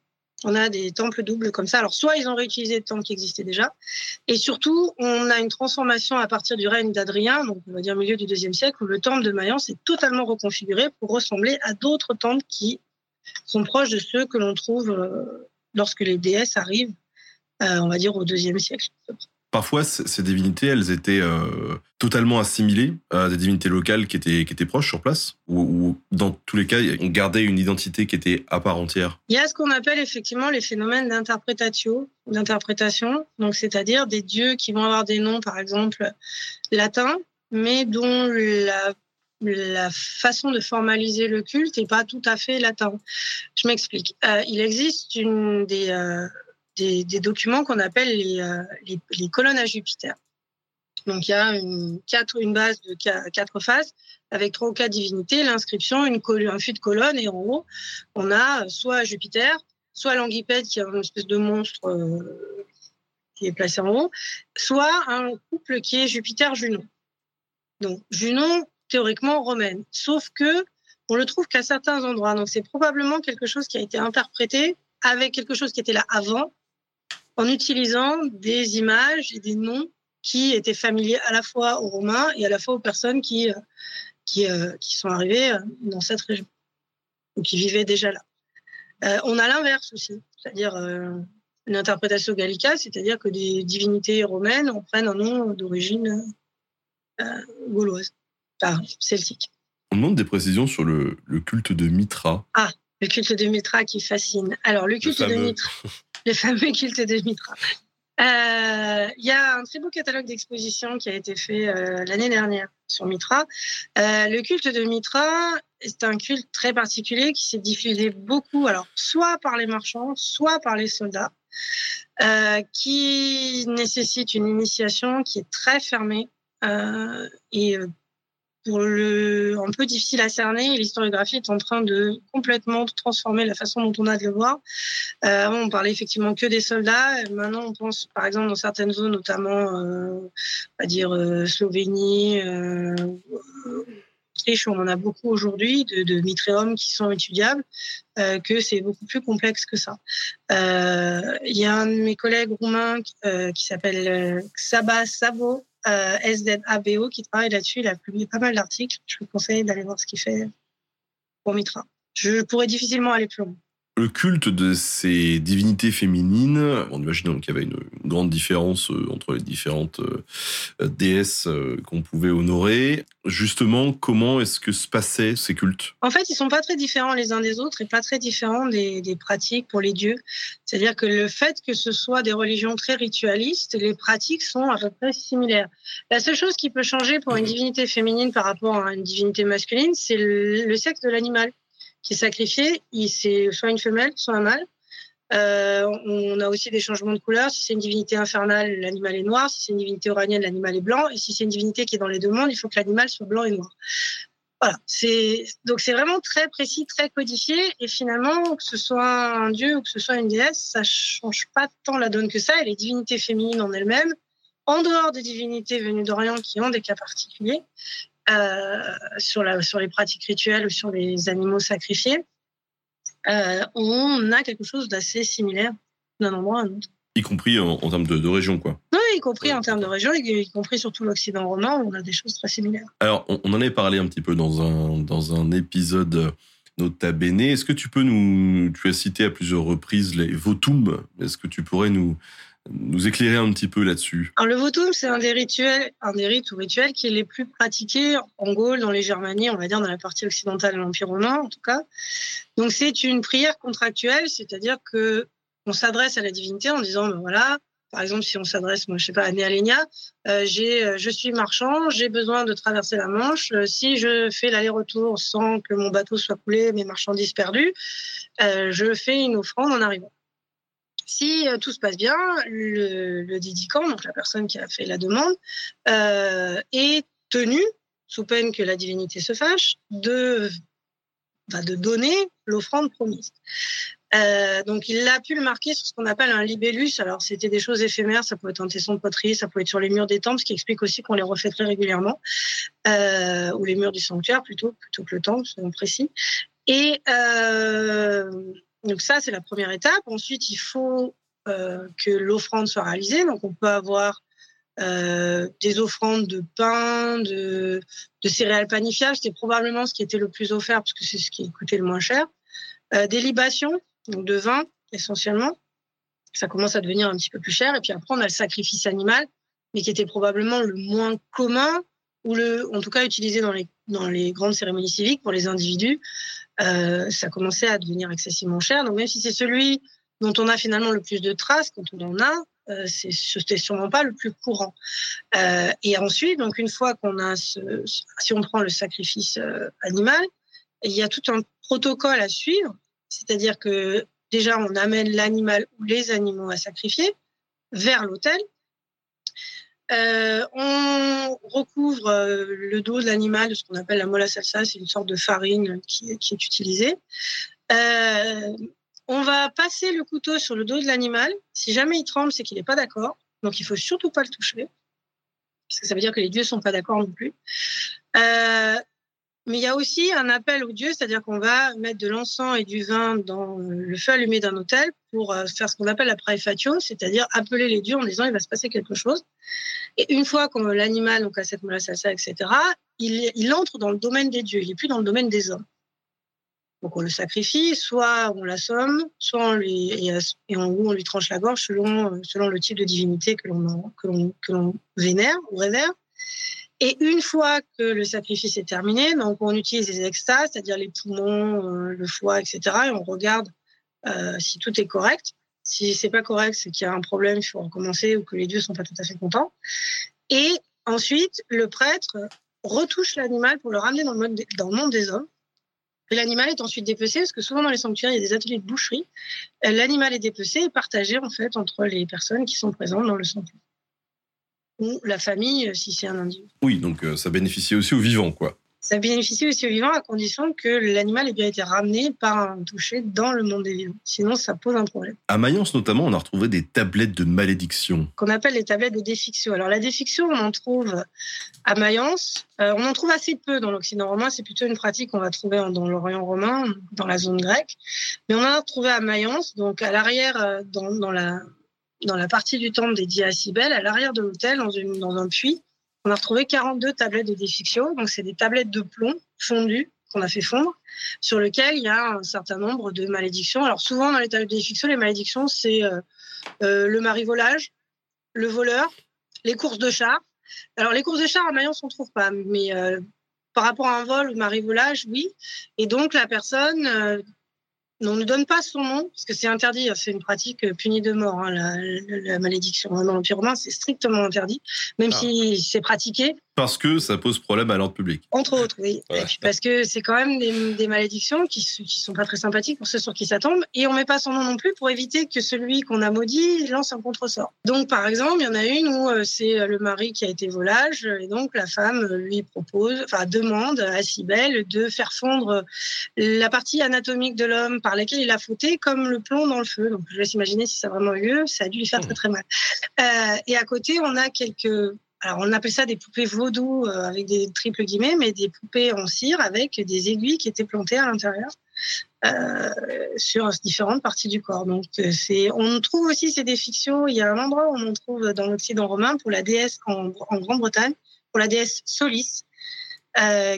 On a des temples doubles comme ça. Alors, soit ils ont réutilisé des temples qui existaient déjà, et surtout, on a une transformation à partir du règne d'Adrien, donc on va dire milieu du deuxième siècle, où le temple de Mayence est totalement reconfiguré pour ressembler à d'autres temples qui sont proches de ceux que l'on trouve euh, lorsque les déesses arrivent, euh, on va dire, au deuxième siècle. Parfois, ces divinités, elles étaient euh, totalement assimilées à des divinités locales qui étaient, qui étaient proches sur place, ou, dans tous les cas, on gardait une identité qui était à part entière? Il y a ce qu'on appelle effectivement les phénomènes d'interprétatio, d'interprétation, donc c'est-à-dire des dieux qui vont avoir des noms, par exemple, latins, mais dont la, la façon de formaliser le culte n'est pas tout à fait latin. Je m'explique. Euh, il existe une des, euh, des, documents qu'on appelle les, euh, les, colonnes à Jupiter. Donc il y a une, quatre, une base de qua- quatre faces avec trois ou quatre divinités, l'inscription, une un fût de colonne, et en haut, on a soit Jupiter, soit l'Anguipède, qui est une espèce de monstre euh, qui est placé en haut, soit un couple qui est Jupiter-Junon. Donc Junon, théoriquement romaine, sauf que on le trouve qu'à certains endroits. Donc c'est probablement quelque chose qui a été interprété avec quelque chose qui était là avant, en utilisant des images et des noms qui étaient familiers à la fois aux Romains et à la fois aux personnes qui, euh, qui, euh, qui sont arrivées euh, dans cette région, ou qui vivaient déjà là. Euh, on a l'inverse aussi, c'est-à-dire euh, une interprétation gallica, c'est-à-dire que des divinités romaines en prennent un nom d'origine euh, gauloise, enfin, celtique. On demande des précisions sur le, le culte de Mitra. Le culte de Mitra qui fascine. Alors, le culte de. Mitra, le fameux culte de Mitra. Euh, Il y a un très beau catalogue d'expositions qui a été fait euh, l'année dernière sur Mitra. Euh, le culte de Mitra, c'est un culte très particulier qui s'est diffusé beaucoup, alors soit par les marchands, soit par les soldats, qui nécessite une initiation qui est très fermée et pour le un peu difficile à cerner. L'historiographie est en train de complètement transformer la façon dont on a de le voir. Euh, avant, on parlait effectivement que des soldats. Maintenant, on pense, par exemple, dans certaines zones, notamment, euh, on va dire euh, Slovénie, euh, Autriche on en a beaucoup aujourd'hui de, de qui sont étudiables, euh, que c'est beaucoup plus complexe que ça. Euh, Il y a un de mes collègues roumains qui s'appelle Xaba Sabo, euh, SZABO, qui travaille là-dessus. Il a publié pas mal d'articles. Je vous conseille d'aller voir ce qu'il fait pour Mitra. Je pourrais difficilement aller plus loin. Le culte de ces divinités féminines, on imagine qu'il y avait une grande différence euh, entre les différentes euh, déesses euh, qu'on pouvait honorer. Justement, comment est-ce que se passaient ces cultes? En fait, ils sont pas très différents les uns des autres et pas très différents des, des pratiques pour les dieux. C'est-à-dire que le fait que ce soit des religions très ritualistes, les pratiques sont à peu près similaires. La seule chose qui peut changer pour une divinité féminine par rapport à une divinité masculine, c'est le, le sexe de l'animal qui est sacrifié. C'est soit une femelle, soit un mâle. Euh, on a aussi des changements de couleur. Si c'est une divinité infernale, l'animal est noir. Si c'est une divinité oranienne, l'animal est blanc. Et si c'est une divinité qui est dans les deux mondes, il faut que l'animal soit blanc et noir. Voilà. Donc c'est vraiment très précis, très codifié. Et finalement, que ce soit un dieu ou que ce soit une déesse, ça change pas tant la donne que ça. Et les divinités féminines en elles-mêmes, en dehors des divinités venues d'Orient qui ont des cas particuliers, sur, la, sur les pratiques rituelles ou sur les animaux sacrifiés, euh, on a quelque chose d'assez similaire d'un endroit à un autre. Y compris en, en termes de, de région, quoi. Oui, y compris en termes de région, y, y compris sur tout l'Occident romain, on a des choses très similaires. Alors, on, on en avait parlé un petit peu dans un, dans un épisode Nota Bene. Est-ce que tu peux nous... Tu as cité à plusieurs reprises les votum. Est-ce que tu pourrais nous, nous éclairer un petit peu là-dessus le votum, c'est un des rituels, un des rites ou rituels qui est les plus pratiqués en Gaule, dans les Germanies, on va dire dans la partie occidentale de l'Empire romain, en tout cas. Donc, c'est une prière contractuelle, c'est-à-dire que on s'adresse à la divinité en disant, ben voilà, par exemple, si on s'adresse, moi, je sais pas, à Néalénia, euh, euh, je suis marchand, j'ai besoin de traverser la Manche. Euh, si je fais l'aller-retour sans que mon bateau soit coulé, mes marchandises perdues, je fais une offrande en arrivant. Si euh, tout se passe bien, le, le dédicant, donc la personne qui a fait la demande, euh, est tenu, sous peine que la divinité se fâche, de, bah, de donner l'offrande promise. Euh, donc, il a pu le marquer sur ce qu'on appelle un libellus. Alors, c'était des choses éphémères. Ça pouvait être un tesson de poterie, ça pouvait être sur les murs des temples, ce qui explique aussi qu'on les refait très régulièrement, ou les murs du sanctuaire plutôt, plutôt que le temple, soyons précis. Et donc ça, c'est la première étape. Ensuite, il faut euh, que l'offrande soit réalisée. Donc, on peut avoir euh, des offrandes de pain, de, céréales panifiables. C'était probablement ce qui était le plus offert parce que c'est ce qui coûtait le moins cher. Euh, des libations, donc de vin essentiellement. Ça commence à devenir un petit peu plus cher. Et puis après, on a le sacrifice animal, mais qui était probablement le moins commun ou le, en tout cas utilisé dans les, dans les grandes cérémonies civiques pour les individus. Euh, ça commençait à devenir excessivement cher. Donc même si c'est celui dont on a finalement le plus de traces, quand on en a, euh, c'était sûrement pas le plus courant. Euh, et ensuite, donc une fois qu'on a ce, si on prend le sacrifice euh, animal, il y a tout un protocole à suivre, c'est-à-dire que déjà on amène l'animal ou les animaux à sacrifier vers l'autel. Euh, on recouvre euh, le dos de l'animal de ce qu'on appelle la molla salsa, c'est une sorte de farine qui, est utilisée. Euh, on va passer le couteau sur le dos de l'animal. Si jamais il tremble, c'est qu'il n'est pas d'accord. Donc il faut surtout pas le toucher. Parce que ça veut dire que les dieux sont pas d'accord non plus. Euh, mais il y a aussi un appel aux dieux, c'est-à-dire qu'on va mettre de l'encens et du vin dans le feu allumé d'un hôtel pour euh, faire ce qu'on appelle la praefatio, c'est-à-dire appeler les dieux en disant il va se passer quelque chose. Et une fois que l'animal, donc à cette mola salsa, etc., il, entre dans le domaine des dieux, il n'est plus dans le domaine des hommes. Donc on le sacrifie, soit on l'assomme, soit on lui, et, en haut on lui tranche la gorge selon, selon le type de divinité que l'on que l'on vénère ou révère. Et une fois que le sacrifice est terminé, donc on utilise les extases, c'est-à-dire les poumons, euh, le foie, etc. Et on regarde euh, si tout est correct. Si c'est pas correct, c'est qu'il y a un problème, il faut recommencer ou que les dieux sont pas tout à fait contents. Et ensuite, le prêtre retouche l'animal pour le ramener dans le, dans le monde des hommes. Et l'animal est ensuite dépecé, parce que souvent dans les sanctuaires, il y a des ateliers de boucherie. L'animal est dépecé et partagé en fait entre les personnes qui sont présentes dans le sanctuaire ou la famille si c'est un individu. Oui, donc euh, ça bénéficie aussi aux vivants, quoi. Ça bénéficie aussi aux vivants à condition que l'animal ait bien été ramené par un toucher dans le monde des vivants. Sinon, ça pose un problème. À Mayence, notamment, on a retrouvé des tablettes de malédiction. Qu'on appelle les tablettes de défiction. Alors, la défiction, on en trouve à Mayence. Euh, on en trouve assez peu dans l'Occident romain. C'est plutôt une pratique qu'on va trouver dans l'Orient romain, dans la zone grecque. Mais on en a trouvé à Mayence, donc à l'arrière, euh, dans, dans, la, dans la partie du temple dédiée à Cybèle, à l'arrière de l'hôtel, dans, un puits on a retrouvé 42 tablettes de défiction. Donc, c'est des tablettes de plomb fondues qu'on a fait fondre, sur lesquelles il y a un certain nombre de malédictions. Alors, souvent, dans les tablettes de défiction, les malédictions, c'est euh, euh, le marivolage, le voleur, les courses de chars. Alors, les courses de chars à Mayence, on ne trouve pas, mais euh, par rapport à un vol ou marivolage, oui. Et donc, la personne on ne donne pas son nom, parce que c'est interdit, hein, c'est une pratique punie de mort, hein, la, malédiction. Dans l'Empire romain, c'est strictement interdit, même ah. si c'est pratiqué. Parce que ça pose problème à l'ordre public. Entre autres, oui. Parce que c'est quand même des, malédictions qui ne sont pas très sympathiques pour ceux sur qui ça tombe. Et on ne met pas son nom non plus pour éviter que celui qu'on a maudit lance un contresort. Donc, par exemple, il y en a une où euh, c'est le mari qui a été volage. Et donc, la femme lui propose, enfin, demande à Cybèle de faire fondre la partie anatomique de l'homme par laquelle il a fauté comme le plomb dans le feu. Donc, je laisse imaginer si ça a vraiment eu lieu. Ça a dû lui faire très, très mal. Euh, et à côté, on a quelques alors on appelle ça des poupées vaudou euh, avec des triples guillemets, mais des poupées en cire avec des aiguilles qui étaient plantées à l'intérieur euh, sur différentes parties du corps. Donc euh, c'est, on trouve aussi ces défictions. Il y a un endroit où on en trouve dans l'Occident romain pour la déesse en, Grande-Bretagne, pour la déesse Solis.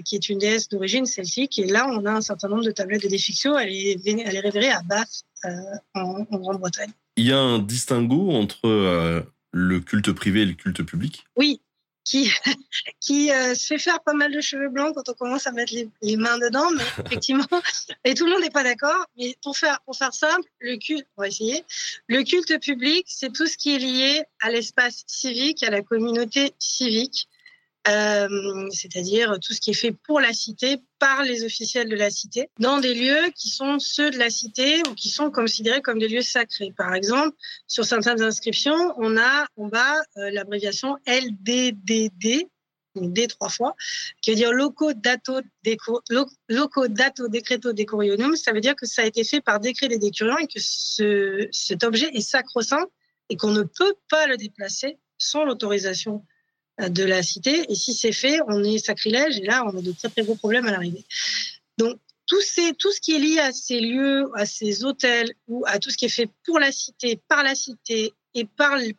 qui est une déesse d'origine celtique. Et là, on a un certain nombre de tablettes de défiction. Elle est, elle est révérée à Bath, en Grande-Bretagne. Il y a un distinguo entre le culte privé et le culte public Oui, qui, qui euh, se fait faire pas mal de cheveux blancs quand on commence à mettre les, mains dedans, mais effectivement, et tout le monde n'est pas d'accord. Mais pour faire, pour faire simple, le culte, on va essayer, le culte public, c'est tout ce qui est lié à l'espace civique, à la communauté civique. Euh, c'est-à-dire tout ce qui est fait pour la cité, par les officiels de la cité, dans des lieux qui sont ceux de la cité ou qui sont considérés comme des lieux sacrés. Par exemple, sur certaines inscriptions, on a en bas euh, l'abréviation LDDD, D trois fois, qui veut dire Loco Dato, Loco Decreto Decorionum. Ça veut dire que ça a été fait par décret des décurions et que ce, cet objet est sacro-saint et qu'on ne peut pas le déplacer sans l'autorisation de la cité. Et si c'est fait, on est sacrilège et là, on a de très très gros problèmes à l'arrivée. Donc, tout, ce qui est lié à ces lieux, à ces hôtels ou à tout ce qui est fait pour la cité, par la cité et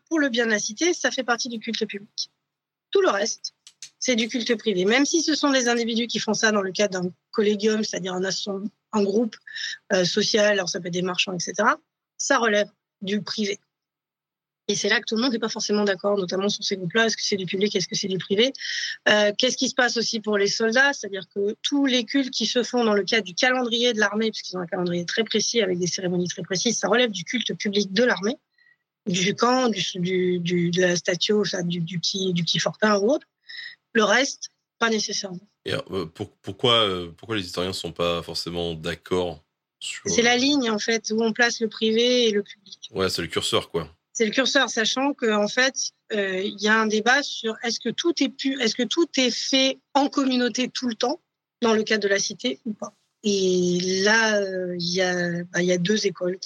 pour le bien de la cité, ça fait partie du culte public. Tout le reste, c'est du culte privé. Même si ce sont des individus qui font ça dans le cadre d'un collégium, c'est-à-dire un, un, groupe euh, social, alors ça peut être des marchands, etc., ça relève du privé. Et c'est là que tout le monde n'est pas forcément d'accord, notamment sur ces groupes-là. Est-ce que c'est du public, est-ce que c'est du privé? Euh, Qu'est-ce qui se passe aussi pour les soldats? C'est-à-dire que tous les cultes qui se font dans le cadre du calendrier de l'armée, puisqu'ils ont un calendrier très précis avec des cérémonies très précises, ça relève du culte public de l'armée, du camp, du, du, de la statue, du, du, petit, du petit fortin ou autre. Le reste, pas nécessairement. Et euh, pourquoi, euh, pourquoi les historiens ne sont pas forcément d'accord C'est la ligne, en fait, où on place le privé et le public. Ouais, c'est le curseur, quoi c'est le curseur, sachant qu'en fait, euh, il y a un débat sur est-ce que tout est pu, est-ce que tout est fait en communauté tout le temps dans le cadre de la cité ou pas. Et là, euh, il y, a, bah, y a deux écoles.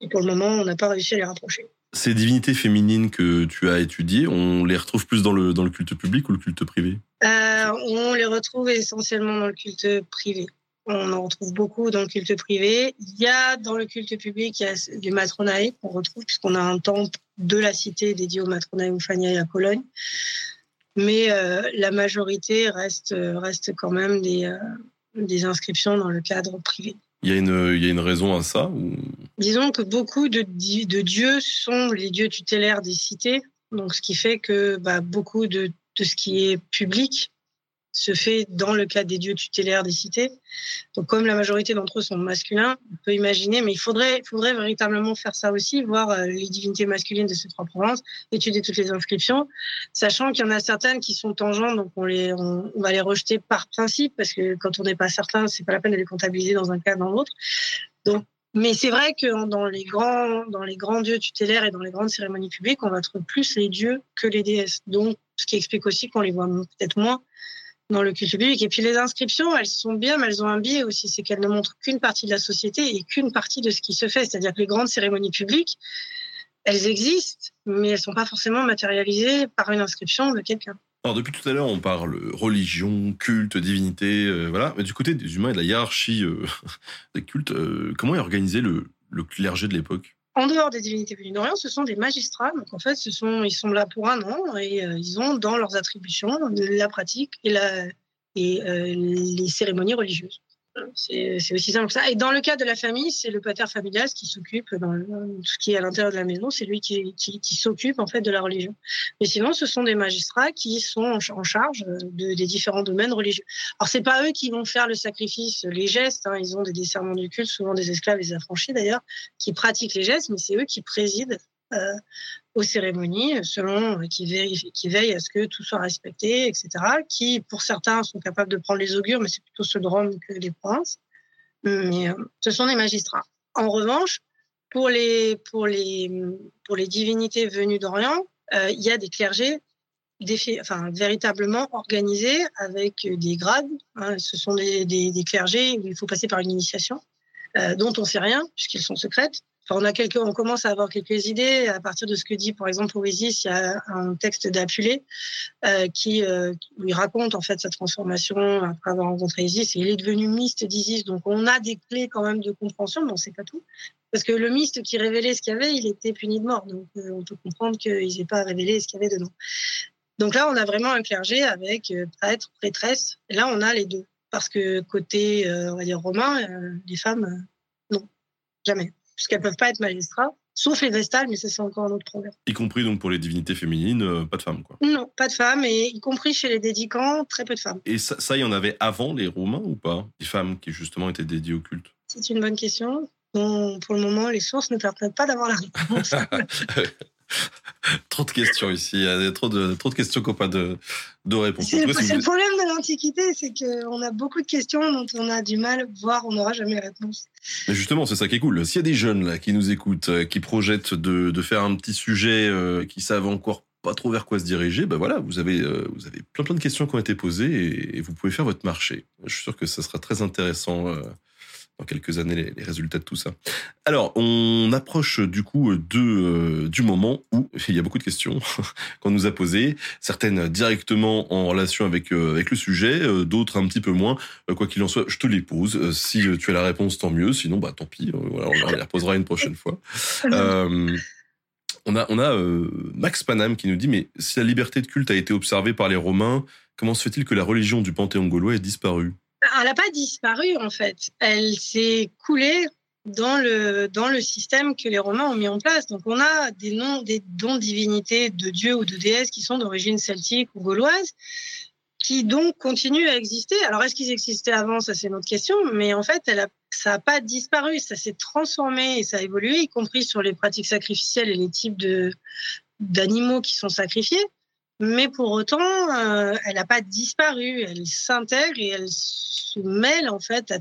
Et pour le moment, on n'a pas réussi à les rapprocher. Ces divinités féminines que tu as étudiées, on les retrouve plus dans le, dans le culte public ou le culte privé? Euh, On les retrouve essentiellement dans le culte privé. On en retrouve beaucoup dans le culte privé. Il y a dans le culte public il y a du matronae qu'on retrouve puisqu'on a un temple de la cité dédié au matronae Oufaniae à Cologne. Mais euh, la majorité reste, reste quand même des, euh, des inscriptions dans le cadre privé. Il y, a une, il y a une raison à ça Disons que beaucoup de, de, dieux sont les dieux tutélaires des cités. Donc, ce qui fait que bah, beaucoup de, de ce qui est public se fait dans le cadre des dieux tutélaires des cités. Donc, comme la majorité d'entre eux sont masculins, on peut imaginer, mais il faudrait, faudrait véritablement faire ça aussi, voir euh, les divinités masculines de ces trois provinces, étudier toutes les inscriptions, sachant qu'il y en a certaines qui sont tangentes, donc on, les, on, va les rejeter par principe, parce que quand on n'est pas certain, c'est pas la peine de les comptabiliser dans un cas dans l'autre. Donc, mais c'est vrai que dans les grands, dans les grands dieux tutélaires et dans les grandes cérémonies publiques, on va trouver plus les dieux que les déesses. Donc, ce qui explique aussi qu'on les voit peut-être moins dans le culte public. Et puis les inscriptions, elles sont bien, mais elles ont un biais aussi, c'est qu'elles ne montrent qu'une partie de la société et qu'une partie de ce qui se fait. C'est-à-dire que les grandes cérémonies publiques, elles existent, mais elles sont pas forcément matérialisées par une inscription de quelqu'un. Alors depuis tout à l'heure, on parle religion, culte, divinité, euh, voilà. Mais du côté des humains et de la hiérarchie euh, des cultes, euh, comment est organisé le clergé de l'époque? En dehors des divinités venues d'Orient, ce sont des magistrats. Donc en fait, ce ils sont là pour un an et ils ont dans leurs attributions la pratique et, et les cérémonies religieuses. C'est aussi simple que ça. Et dans le cas de la famille, c'est le pater familial qui s'occupe dans tout ce qui est à l'intérieur de la maison, c'est lui qui, qui, qui s'occupe en fait de la religion. Mais sinon, ce sont des magistrats qui sont en, charge de, des différents domaines religieux. Alors c'est pas eux qui vont faire le sacrifice, les gestes. Hein. Ils ont des desserments du culte, souvent des esclaves, des affranchis d'ailleurs, qui pratiquent les gestes, mais c'est eux qui président euh, aux cérémonies, selon euh, qui veillent, qui veille à ce que tout soit respecté, etc. Qui, pour certains, sont capables de prendre les augures, mais c'est plutôt ceux de Rome que les princes. Mais euh, ce sont des magistrats. En revanche, pour les pour les pour les divinités venues d'Orient, il y a des clergés enfin, véritablement organisés avec des grades. Hein. ce sont des, clergés où il faut passer par une initiation dont on sait rien puisqu'ils sont secrètes on a quelques, on commence à avoir quelques idées à partir de ce que dit, par exemple, Oasis. Il y a un texte d'Apulé euh, qui euh, lui raconte en fait sa transformation après avoir rencontré Isis. Et il est devenu myste d'Isis, donc on a des clés quand même de compréhension, mais on sait pas tout. Parce que le myste qui révélait ce qu'il y avait, il était puni de mort. Donc euh, on peut comprendre qu'ils n'aient pas révélé ce qu'il y avait dedans. Donc là, on a vraiment un clergé avec prêtre, prêtresse. Et là, on a les deux. Parce que côté, on va dire, romain, les femmes, non, jamais puisqu'elles peuvent pas être magistrats, sauf les vestales, mais ça c'est encore un autre problème. Y compris donc pour les divinités féminines, euh, pas de femmes quoi. Non, pas de femmes, et y compris chez les dédicants, très peu de femmes. Et ça, ça il y en avait avant les Romains ou pas? Des femmes qui justement étaient dédiées au culte C'est une bonne question. Bon, pour le moment, les sources ne permettent pas d'avoir la réponse. trop de questions ici. Il y a trop de, trop de questions qu'on pas de, de réponses. C'est le, problème de l'Antiquité, c'est qu'on a beaucoup de questions dont on a du mal, voire on n'aura jamais réponse. Mais justement, c'est ça qui est cool. S'il y a des jeunes là qui nous écoutent, euh, qui projettent de, de faire un petit sujet, euh, qui savent encore pas trop vers quoi se diriger, ben voilà, vous avez, euh, vous avez plein plein de questions qui ont été posées et, et, vous pouvez faire votre marché. Je suis sûr que ça sera très intéressant dans quelques années les, les, résultats de tout ça. Alors, on approche du coup de, euh, du moment où il y a beaucoup de questions qu'on nous a posées, certaines directement en relation avec, euh, avec le sujet, euh, d'autres un petit peu moins. quoi qu'il en soit, je te les pose. si tu as la réponse, tant mieux. Sinon, bah tant pis. voilà, on les reposera une prochaine fois. on a, on a Max Panam qui nous dit, mais si la liberté de culte a été observée par les Romains, comment se fait-il que la religion du Panthéon gaulois ait disparu? Elle n'a pas disparu en fait. Elle s'est coulée dans le, dans le système que les Romains ont mis en place. Donc on a des noms, des dons divinités de dieux ou de déesses qui sont d'origine celtique ou gauloise, qui donc continuent à exister. Alors est-ce qu'ils existaient avant? Ça c'est une autre question, mais en fait elle a, ça n'a pas disparu, ça s'est transformé et ça a évolué, y compris sur les pratiques sacrificielles et les types d'animaux qui sont sacrifiés. Mais pour autant, euh, elle n'a pas disparu. Elle s'intègre et elle se mêle en fait à,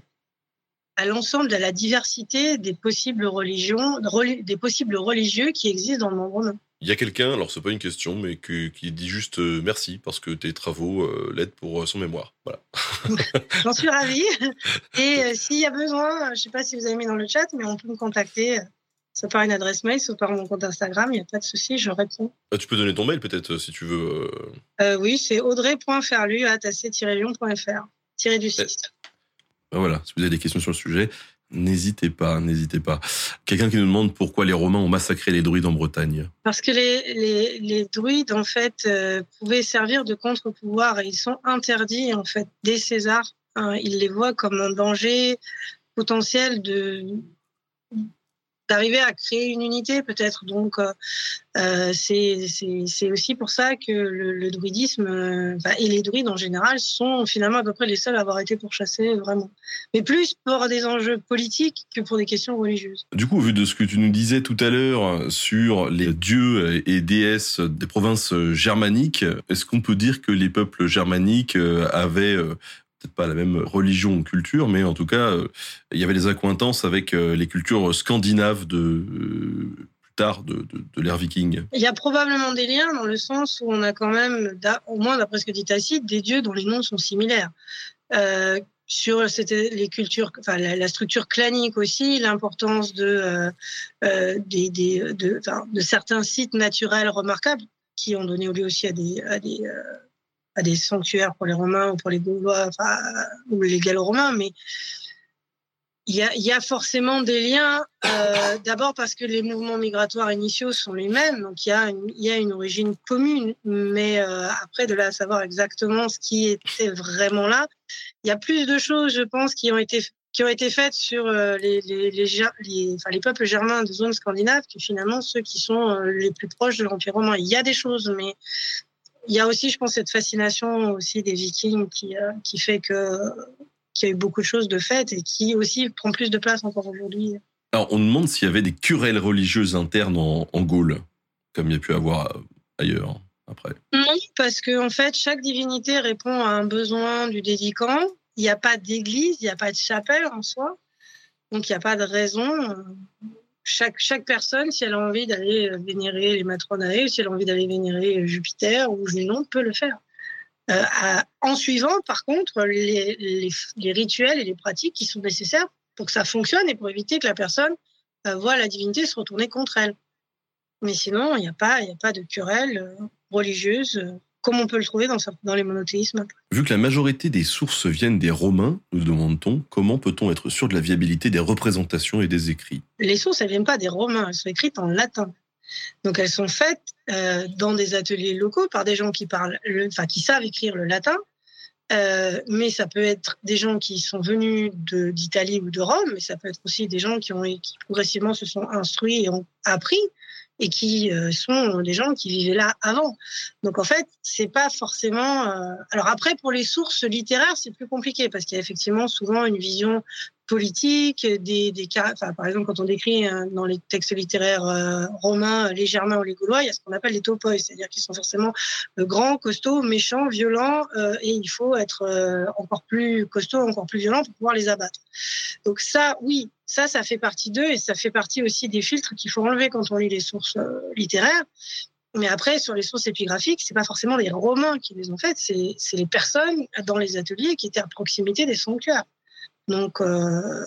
à l'ensemble de la diversité des possibles religions, des possibles religieux qui existent dans le monde romain. Il y a quelqu'un, alors c'est pas une question, mais que, qui dit juste euh, merci parce que tes travaux euh, l'aident pour son mémoire. Voilà. J'en suis ravie. Et s'il y a besoin, je sais pas si vous avez mis dans le chat, mais on peut me contacter soit par une adresse mail, soit par mon compte Instagram, il n'y a pas de souci, je réponds. Ah, tu peux donner ton mail peut-être si tu veux. Euh... Euh, oui, c'est tiré du site. Ben voilà, si vous avez des questions sur le sujet, n'hésitez pas, n'hésitez pas. Quelqu'un qui nous demande pourquoi les Romains ont massacré les druides en Bretagne. Parce que les, les, les druides, en fait, euh, pouvaient servir de contre-pouvoir et ils sont interdits, en fait, des Césars. Hein, ils les voient comme un danger potentiel de d'arriver à créer une unité peut-être. Donc euh, euh c'est aussi pour ça que le, druidisme euh, et les druides en général sont finalement à peu près les seuls à avoir été pourchassés vraiment. Mais plus pour des enjeux politiques que pour des questions religieuses. Du coup, vu de ce que tu nous disais tout à l'heure sur les dieux et déesses des provinces germaniques, est-ce qu'on peut dire que les peuples germaniques avaient peut-être pas la même religion ou culture, mais en tout cas, euh, il y avait des accointances avec euh, les cultures scandinaves de euh, tard de, de, l'ère viking Il y a probablement des liens dans le sens où on a quand même, au moins d'après ce que dit Tacite, des dieux dont les noms sont similaires. Sur les cultures, enfin la, structure clanique aussi, l'importance de, des, des, de, de, certains sites naturels remarquables qui ont donné lieu aussi à des, à des, à des sanctuaires pour les Romains ou pour les Gaulois, ou les Gallo-Romains, mais il y, a, forcément des liens. Euh, D'abord parce que les mouvements migratoires initiaux sont les mêmes, donc il y a une, origine commune. Mais euh, après, de là à savoir exactement ce qui était vraiment là, il y a plus de choses, je pense, qui ont été qui ont été faites sur euh, les, les, peuples germains de zone scandinave que finalement ceux qui sont les plus proches de l'Empire romain. Il y a des choses, mais il y a aussi, je pense, cette fascination aussi des Vikings qui, euh, qui fait que qu'il y a eu beaucoup de choses de faites et qui aussi prend plus de place encore aujourd'hui. Alors, on demande s'il y avait des querelles religieuses internes en, en Gaule, comme il y a pu avoir ailleurs après. Non, parce que en fait, chaque divinité répond à un besoin du dédicant il n'y a pas d'église, il n'y a pas de chapelle en soi. Donc, il n'y a pas de raison. Chaque, chaque personne, si elle a envie d'aller vénérer les matronae, si elle a envie d'aller vénérer Jupiter ou Junon, peut le faire. Euh, en suivant, par contre, les, les, rituels et les pratiques qui sont nécessaires pour que ça fonctionne et pour éviter que la personne euh, voit la divinité se retourner contre elle. Mais sinon, il n'y a, pas, a pas de querelle euh, religieuse comme on peut le trouver dans, dans les monothéismes. Vu que la majorité des sources viennent des Romains, nous demande-t-on comment peut-on être sûr de la viabilité des représentations et des écrits? Les sources, elles viennent pas des Romains, elles sont écrites en latin. Donc elles sont faites euh, dans des ateliers locaux par des gens qui parlent, enfin qui savent écrire le latin, euh, mais ça peut être des gens qui sont venus d'Italie ou de Rome, mais ça peut être aussi des gens qui ont qui progressivement se sont instruits et ont appris et qui euh, sont des gens qui vivaient là avant. Donc en fait, c'est pas forcément. Euh, alors après, pour les sources littéraires, c'est plus compliqué parce qu'il y a effectivement souvent une vision politique, des, des enfin, par exemple, quand on décrit hein, dans les textes littéraires euh, romains les Germains ou les Gaulois, il y a ce qu'on appelle les topoi, c'est-à-dire qu'ils sont forcément euh, grands, costauds, méchants, violents, euh, et il faut être encore plus costaud, encore plus violent pour pouvoir les abattre. Donc ça, oui, ça, ça fait partie d'eux et ça fait partie aussi des filtres qu'il faut enlever quand on lit les sources littéraires. Mais après, sur les sources épigraphiques, c'est pas forcément les Romains qui les ont faites, c'est les personnes dans les ateliers qui étaient à proximité des sanctuaires. Donc, euh,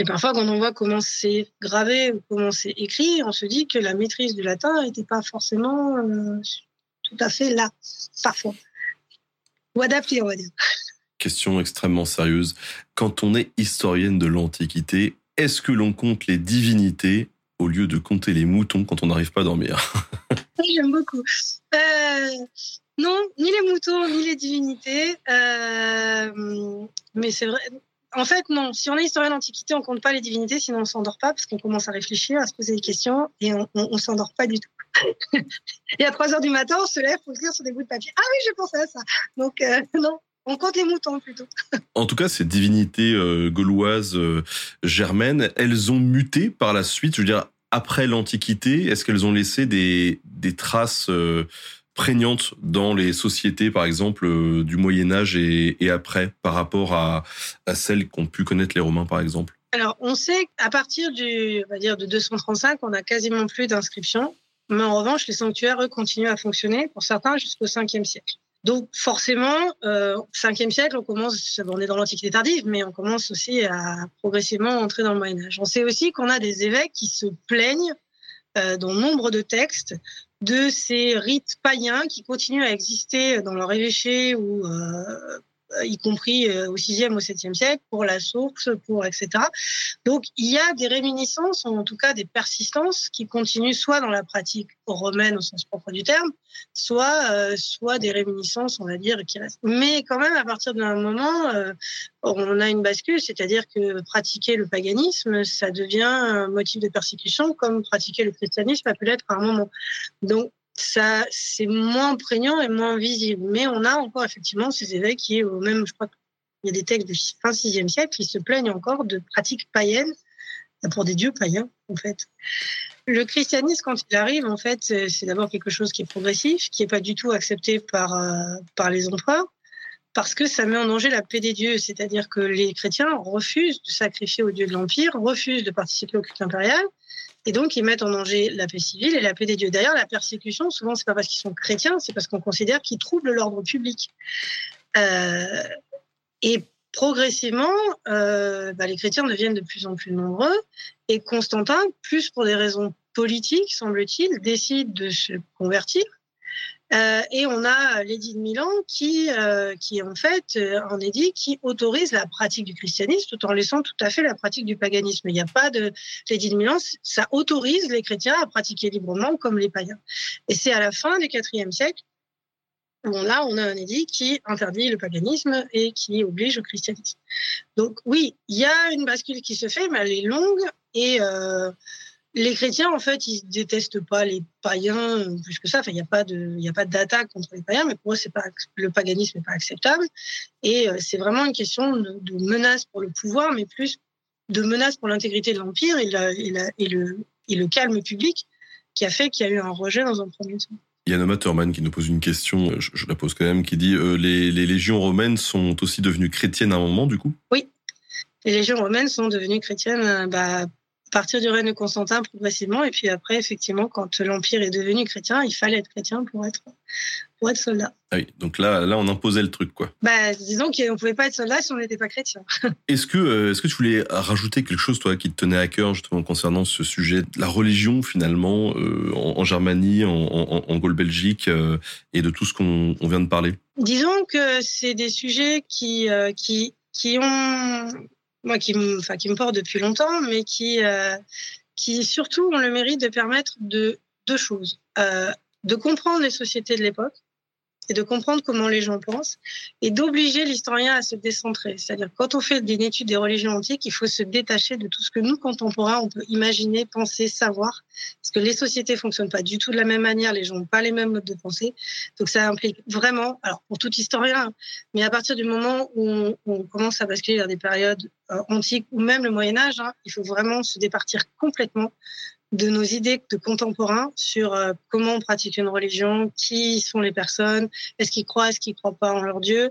et parfois, quand on voit comment c'est gravé ou comment c'est écrit, on se dit que la maîtrise du latin n'était pas forcément euh, tout à fait là, parfois. Ou adaptée, on va dire. Question extrêmement sérieuse. Quand on est historienne de l'Antiquité, est-ce que l'on compte les divinités au lieu de compter les moutons quand on n'arrive pas à dormir? J'aime beaucoup. Euh, non, ni les moutons, ni les divinités. mais c'est vrai, en fait, non. Si on est historien d'Antiquité, on compte pas les divinités, sinon on s'endort pas parce qu'on commence à réfléchir, à se poser des questions et on, on, s'endort pas du tout. et à 3 heures du matin, on se lève pour écrire sur des bouts de papier. Ah oui, j'ai pensé à ça. Donc, euh, non. On compte les moutons plutôt. en tout cas, ces divinités euh, gauloises euh, germaines, elles ont muté par la suite. Je veux dire, après l'Antiquité, est-ce qu'elles ont laissé des, des traces prégnante dans les sociétés, par exemple, euh, du Moyen Âge et, après, par rapport à, à celles qu'ont pu connaître les Romains, par exemple? Alors, on sait qu'à partir du, on va dire, de 235, on a quasiment plus d'inscriptions. Mais en revanche, les sanctuaires, eux, continuent à fonctionner, pour certains, jusqu'au 5e siècle. Donc forcément, euh, 5e siècle, on commence, on est dans l'Antiquité tardive, mais on commence aussi à progressivement entrer dans le Moyen Âge. On sait aussi qu'on a des évêques qui se plaignent euh, dans nombre de textes de ces rites païens qui continuent à exister dans leur évêché ou euh, y compris euh, au 6e, au 7e siècle, pour la source, pour etc. Donc il y a des réminiscences, ou en tout cas des persistances, qui continuent soit dans la pratique romaine au sens propre du terme, soit euh, soit des réminiscences, on va dire, qui restent. Mais quand même, à partir d'un moment, euh, on a une bascule, c'est-à-dire que pratiquer le paganisme, ça devient un motif de persécution, comme pratiquer le christianisme a pu l'être à un moment. Donc ça, c'est moins prégnant et moins visible. Mais on a encore effectivement ces évêques qui, au même, je crois qu'il y a des textes du fin 6e siècle qui se plaignent encore de pratiques païennes pour des dieux païens, en fait. Le christianisme, quand il arrive, en fait, c'est d'abord quelque chose qui est progressif, qui n'est pas du tout accepté par, euh, par les empereurs, parce que ça met en danger la paix des dieux. C'est-à-dire que les chrétiens refusent de sacrifier aux dieux de l'Empire, refusent de participer au culte impérial, Et donc, ils mettent en danger la paix civile et la paix des dieux. D'ailleurs, la persécution, souvent, c'est pas parce qu'ils sont chrétiens, c'est parce qu'on considère qu'ils troublent l'ordre public. Euh, et progressivement, euh, bah, les chrétiens deviennent de plus en plus nombreux. Et Constantin, plus pour des raisons politiques, semble-t-il, décide de se convertir euh, et on a l'édit de Milan qui, euh, qui en fait euh, un édit qui autorise la pratique du christianisme tout en laissant tout à fait la pratique du paganisme. Il n'y a pas de l'édit de Milan, ça autorise les chrétiens à pratiquer librement comme les païens. Et c'est à la fin du IVe siècle où là on a un édit qui interdit le paganisme et qui oblige au christianisme. Donc oui, il y a une bascule qui se fait, mais elle est longue et euh, les chrétiens, en fait, ils détestent pas les païens euh, plus que ça. Enfin, il n'y a pas de, il a pas d'attaque contre les païens, mais pour eux, c'est pas le paganisme n'est pas acceptable. Et euh, c'est vraiment une question de, menace pour le pouvoir, mais plus de menace pour l'intégrité de l'empire et, et, le, et le calme public qui a fait qu'il y a eu un rejet dans un premier temps. Il y a Noma Thurman qui nous pose une question, je, la pose quand même, qui dit euh, les, les légions romaines sont aussi devenues chrétiennes à un moment, du coup? Oui, les légions romaines sont devenues chrétiennes bah, partir du règne de Constantin progressivement. Et puis après, effectivement, quand l'Empire est devenu chrétien, il fallait être chrétien pour être, pour être soldat. Ah oui, donc là, là, on imposait le truc, quoi. Bah, disons qu'on ne pouvait pas être soldat si on n'était pas chrétien. est-ce que, euh, est-ce que tu voulais rajouter quelque chose, toi, qui te tenait à cœur, justement, concernant ce sujet de la religion, finalement, euh, en, Germanie, en, en, Gaule-Belgique, euh, et de tout ce qu'on vient de parler? Disons que c'est des sujets qui, qui, qui ont moi qui me, enfin, qui me porte depuis longtemps, mais qui, euh, qui surtout ont le mérite de permettre de deux choses. Euh, de comprendre les sociétés de l'époque, et de comprendre comment les gens pensent et d'obliger l'historien à se décentrer. C'est-à-dire quand on fait une étude des religions antiques, il faut se détacher de tout ce que nous, contemporains, on peut imaginer, penser, savoir. Parce que les sociétés fonctionnent pas du tout de la même manière, les gens n'ont pas les mêmes modes de pensée. Donc ça implique vraiment, alors pour tout historien, mais à partir du moment où on, commence à basculer vers des périodes euh, antiques ou même le Moyen Âge, hein, il faut vraiment se départir complètement de nos idées de contemporains sur euh, comment on pratique une religion, qui sont les personnes, est-ce qu'ils croient, est-ce qu'ils croient pas en leur Dieu.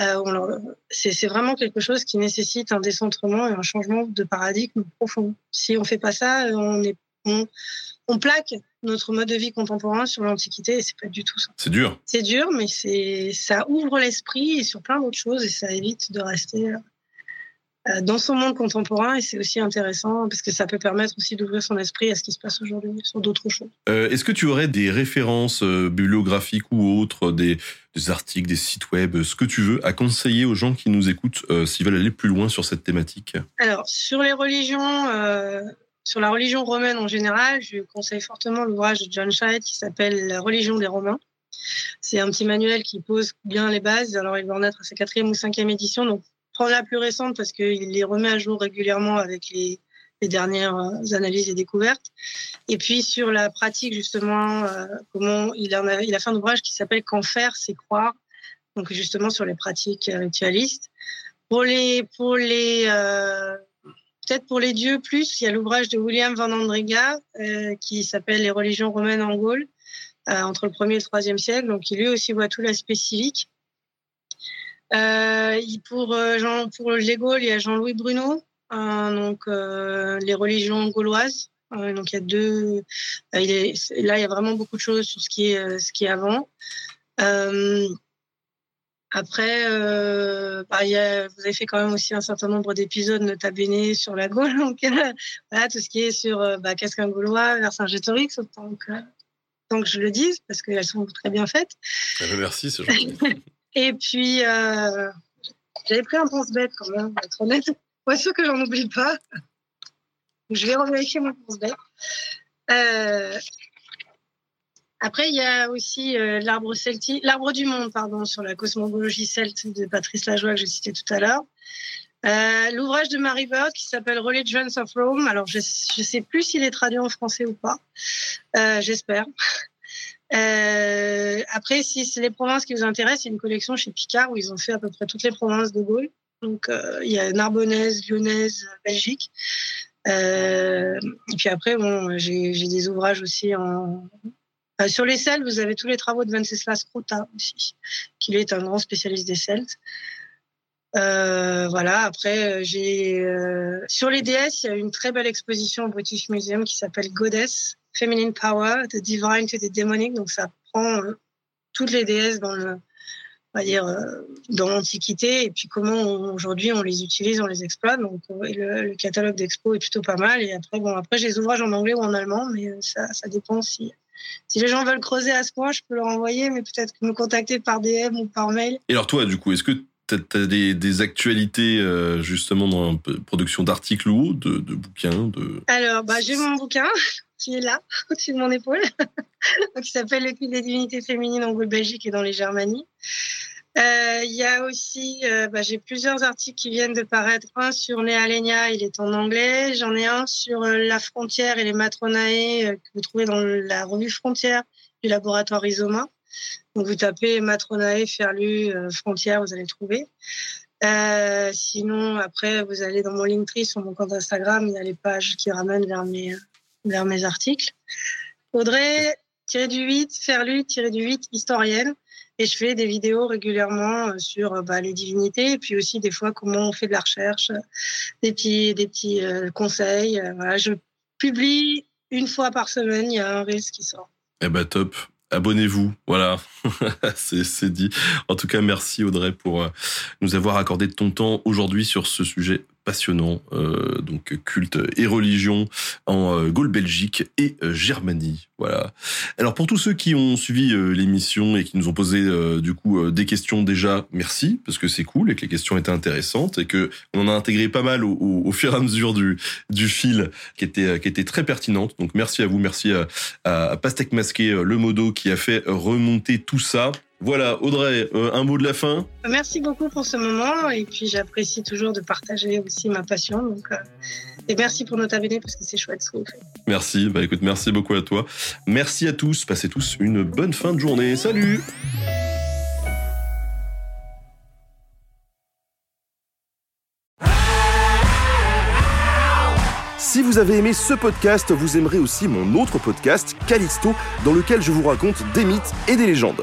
Euh, c'est vraiment quelque chose qui nécessite un décentrement et un changement de paradigme profond. Si on fait pas ça, on, est, on, on plaque notre mode de vie contemporain sur l'Antiquité et c'est pas du tout ça. C'est dur. C'est dur, mais ça ouvre l'esprit sur plein d'autres choses et ça évite de rester euh, euh, dans son monde contemporain et c'est aussi intéressant parce que ça peut permettre aussi d'ouvrir son esprit à ce qui se passe aujourd'hui sur d'autres choses. Euh, Est-ce que tu aurais des références euh, bibliographiques ou autres, des, des, articles, des sites web, ce que tu veux, à conseiller aux gens qui nous écoutent euh, s'ils veulent aller plus loin sur cette thématique? Alors, sur les religions, euh, sur la religion romaine en général, je conseille fortement l'ouvrage de John Scheid qui s'appelle La religion des Romains. C'est un petit manuel qui pose bien les bases. Alors, il va en être à sa quatrième ou cinquième édition, donc la plus récente parce qu'il les remet à jour régulièrement avec les, dernières euh, analyses et découvertes. Et puis sur la pratique justement, euh, comment il a, il a fait un ouvrage qui s'appelle Qu'en faire, c'est croire. Donc justement sur les pratiques ritualistes. Pour les, pour les, euh, peut-être pour les dieux plus, il y a l'ouvrage de William Van Andrega euh, qui s'appelle Les religions romaines en Gaule euh, entre le 1er et le 3e siècle. Donc il lui aussi voit tout l'aspect civique. Euh, pour, euh, Jean, pour les Gaules, il y a Jean-Louis Bruno, euh, donc euh, les religions gauloises. Euh, donc il y a deux. Il est, là, il y a vraiment beaucoup de choses sur ce qui est, ce qui est avant. Après, euh, bah, y a, vous avez fait quand même aussi un certain nombre d'épisodes, notabene sur la Gaule. Donc, voilà, tout ce qui est sur bah, qu'est-ce qu'un Gaulois, Vercingétorix, autant que, tant que je le dise, parce qu'elles sont très bien faites. Merci, c'est gentil. Et puis, euh, j'avais pris un pense-bête quand même, pour être honnête. Être sûr que j'en oublie pas. Je vais revérifier mon pense-bête. Euh, après, il y a aussi euh, l'arbre celtique, l'arbre du monde, pardon, sur la cosmologie celte de Patrice Lajoie que j'ai cité tout à l'heure. L'ouvrage de Mary Bird qui s'appelle Religions of Rome. Alors, je ne sais plus s'il est traduit en français ou pas. J'espère. Euh, après, si c'est les provinces qui vous intéressent, il y a une collection chez Picard où ils ont fait à peu près toutes les provinces de Gaulle. Donc, euh, il y a Narbonnaise, Lyonnaise, Belgique. Euh, et puis après, bon, j'ai des ouvrages aussi en. Sur les Celtes, vous avez tous les travaux de Venceslas Crota aussi, qui est un grand spécialiste des Celtes. Voilà. Après, j'ai sur les déesses, il y a une très belle exposition au British Museum qui s'appelle Goddess, Feminine Power, The Divine to the Demonic. Donc ça prend toutes les déesses dans le, on va dire, dans l'Antiquité, et puis comment aujourd'hui on les utilise, on les exploite. Donc le, catalogue d'expo est plutôt pas mal. Et après, bon, après j'ai les ouvrages en anglais ou en allemand, mais ça, ça dépend si si les gens veulent creuser à ce point, je peux leur envoyer, mais peut-être me contacter par DM ou par mail. Et alors toi, du coup, est-ce que tu as des, actualités euh, justement dans la production d'articles ou de, bouquins de... Alors, bah, j'ai mon bouquin qui est là, au-dessus de mon épaule, qui s'appelle Le culte des divinités féminines en Belgique et dans les Germanies. Euh, il y a aussi, euh, bah, j'ai plusieurs articles qui viennent de paraître. Un sur Néalenia, il est en anglais. J'en ai un sur la frontière et les matronae que vous trouvez dans la revue Frontière du laboratoire Rhizoma. Donc vous tapez matronae, ferlu, frontière, vous allez trouver. sinon, après, vous allez dans mon Linktree sur mon compte Instagram, il y a les pages qui ramènent vers mes, vers mes articles. Audrey, tiré du 8, ferlu, tiré du 8, historienne. Et je fais des vidéos régulièrement euh, sur euh, bah, les divinités puis aussi des fois comment on fait de la recherche, des petits, des petits euh, conseils. Je publie une fois par semaine, il y a un risque qui sort. Eh ben top abonnez-vous. Voilà, c'est dit. En tout cas, merci Audrey pour nous avoir accordé ton temps aujourd'hui sur ce sujet passionnant, euh, donc culte et religion en euh, Gaule, Belgique et euh, Germanie. Voilà. Alors pour tous ceux qui ont suivi l'émission et qui nous ont posé du coup des questions déjà, merci parce que c'est cool et que les questions étaient intéressantes et que on en a intégré pas mal au, au, fur et à mesure du du fil qui était qui était très pertinente. Donc merci à vous, merci à, à Pastèque Masqué, le modo qui a fait remonter tout ça. Voilà, Audrey, euh, un mot de la fin Merci beaucoup pour ce moment et puis j'apprécie toujours de partager aussi ma passion. Donc, euh, et merci pour notre abonné parce que c'est chouette ce que vous faites. Merci, bah écoute, merci beaucoup à toi. Merci à tous, passez tous une bonne fin de journée. Salut Si vous avez aimé ce podcast, vous aimerez aussi mon autre podcast, Callisto, dans lequel je vous raconte des mythes et des légendes.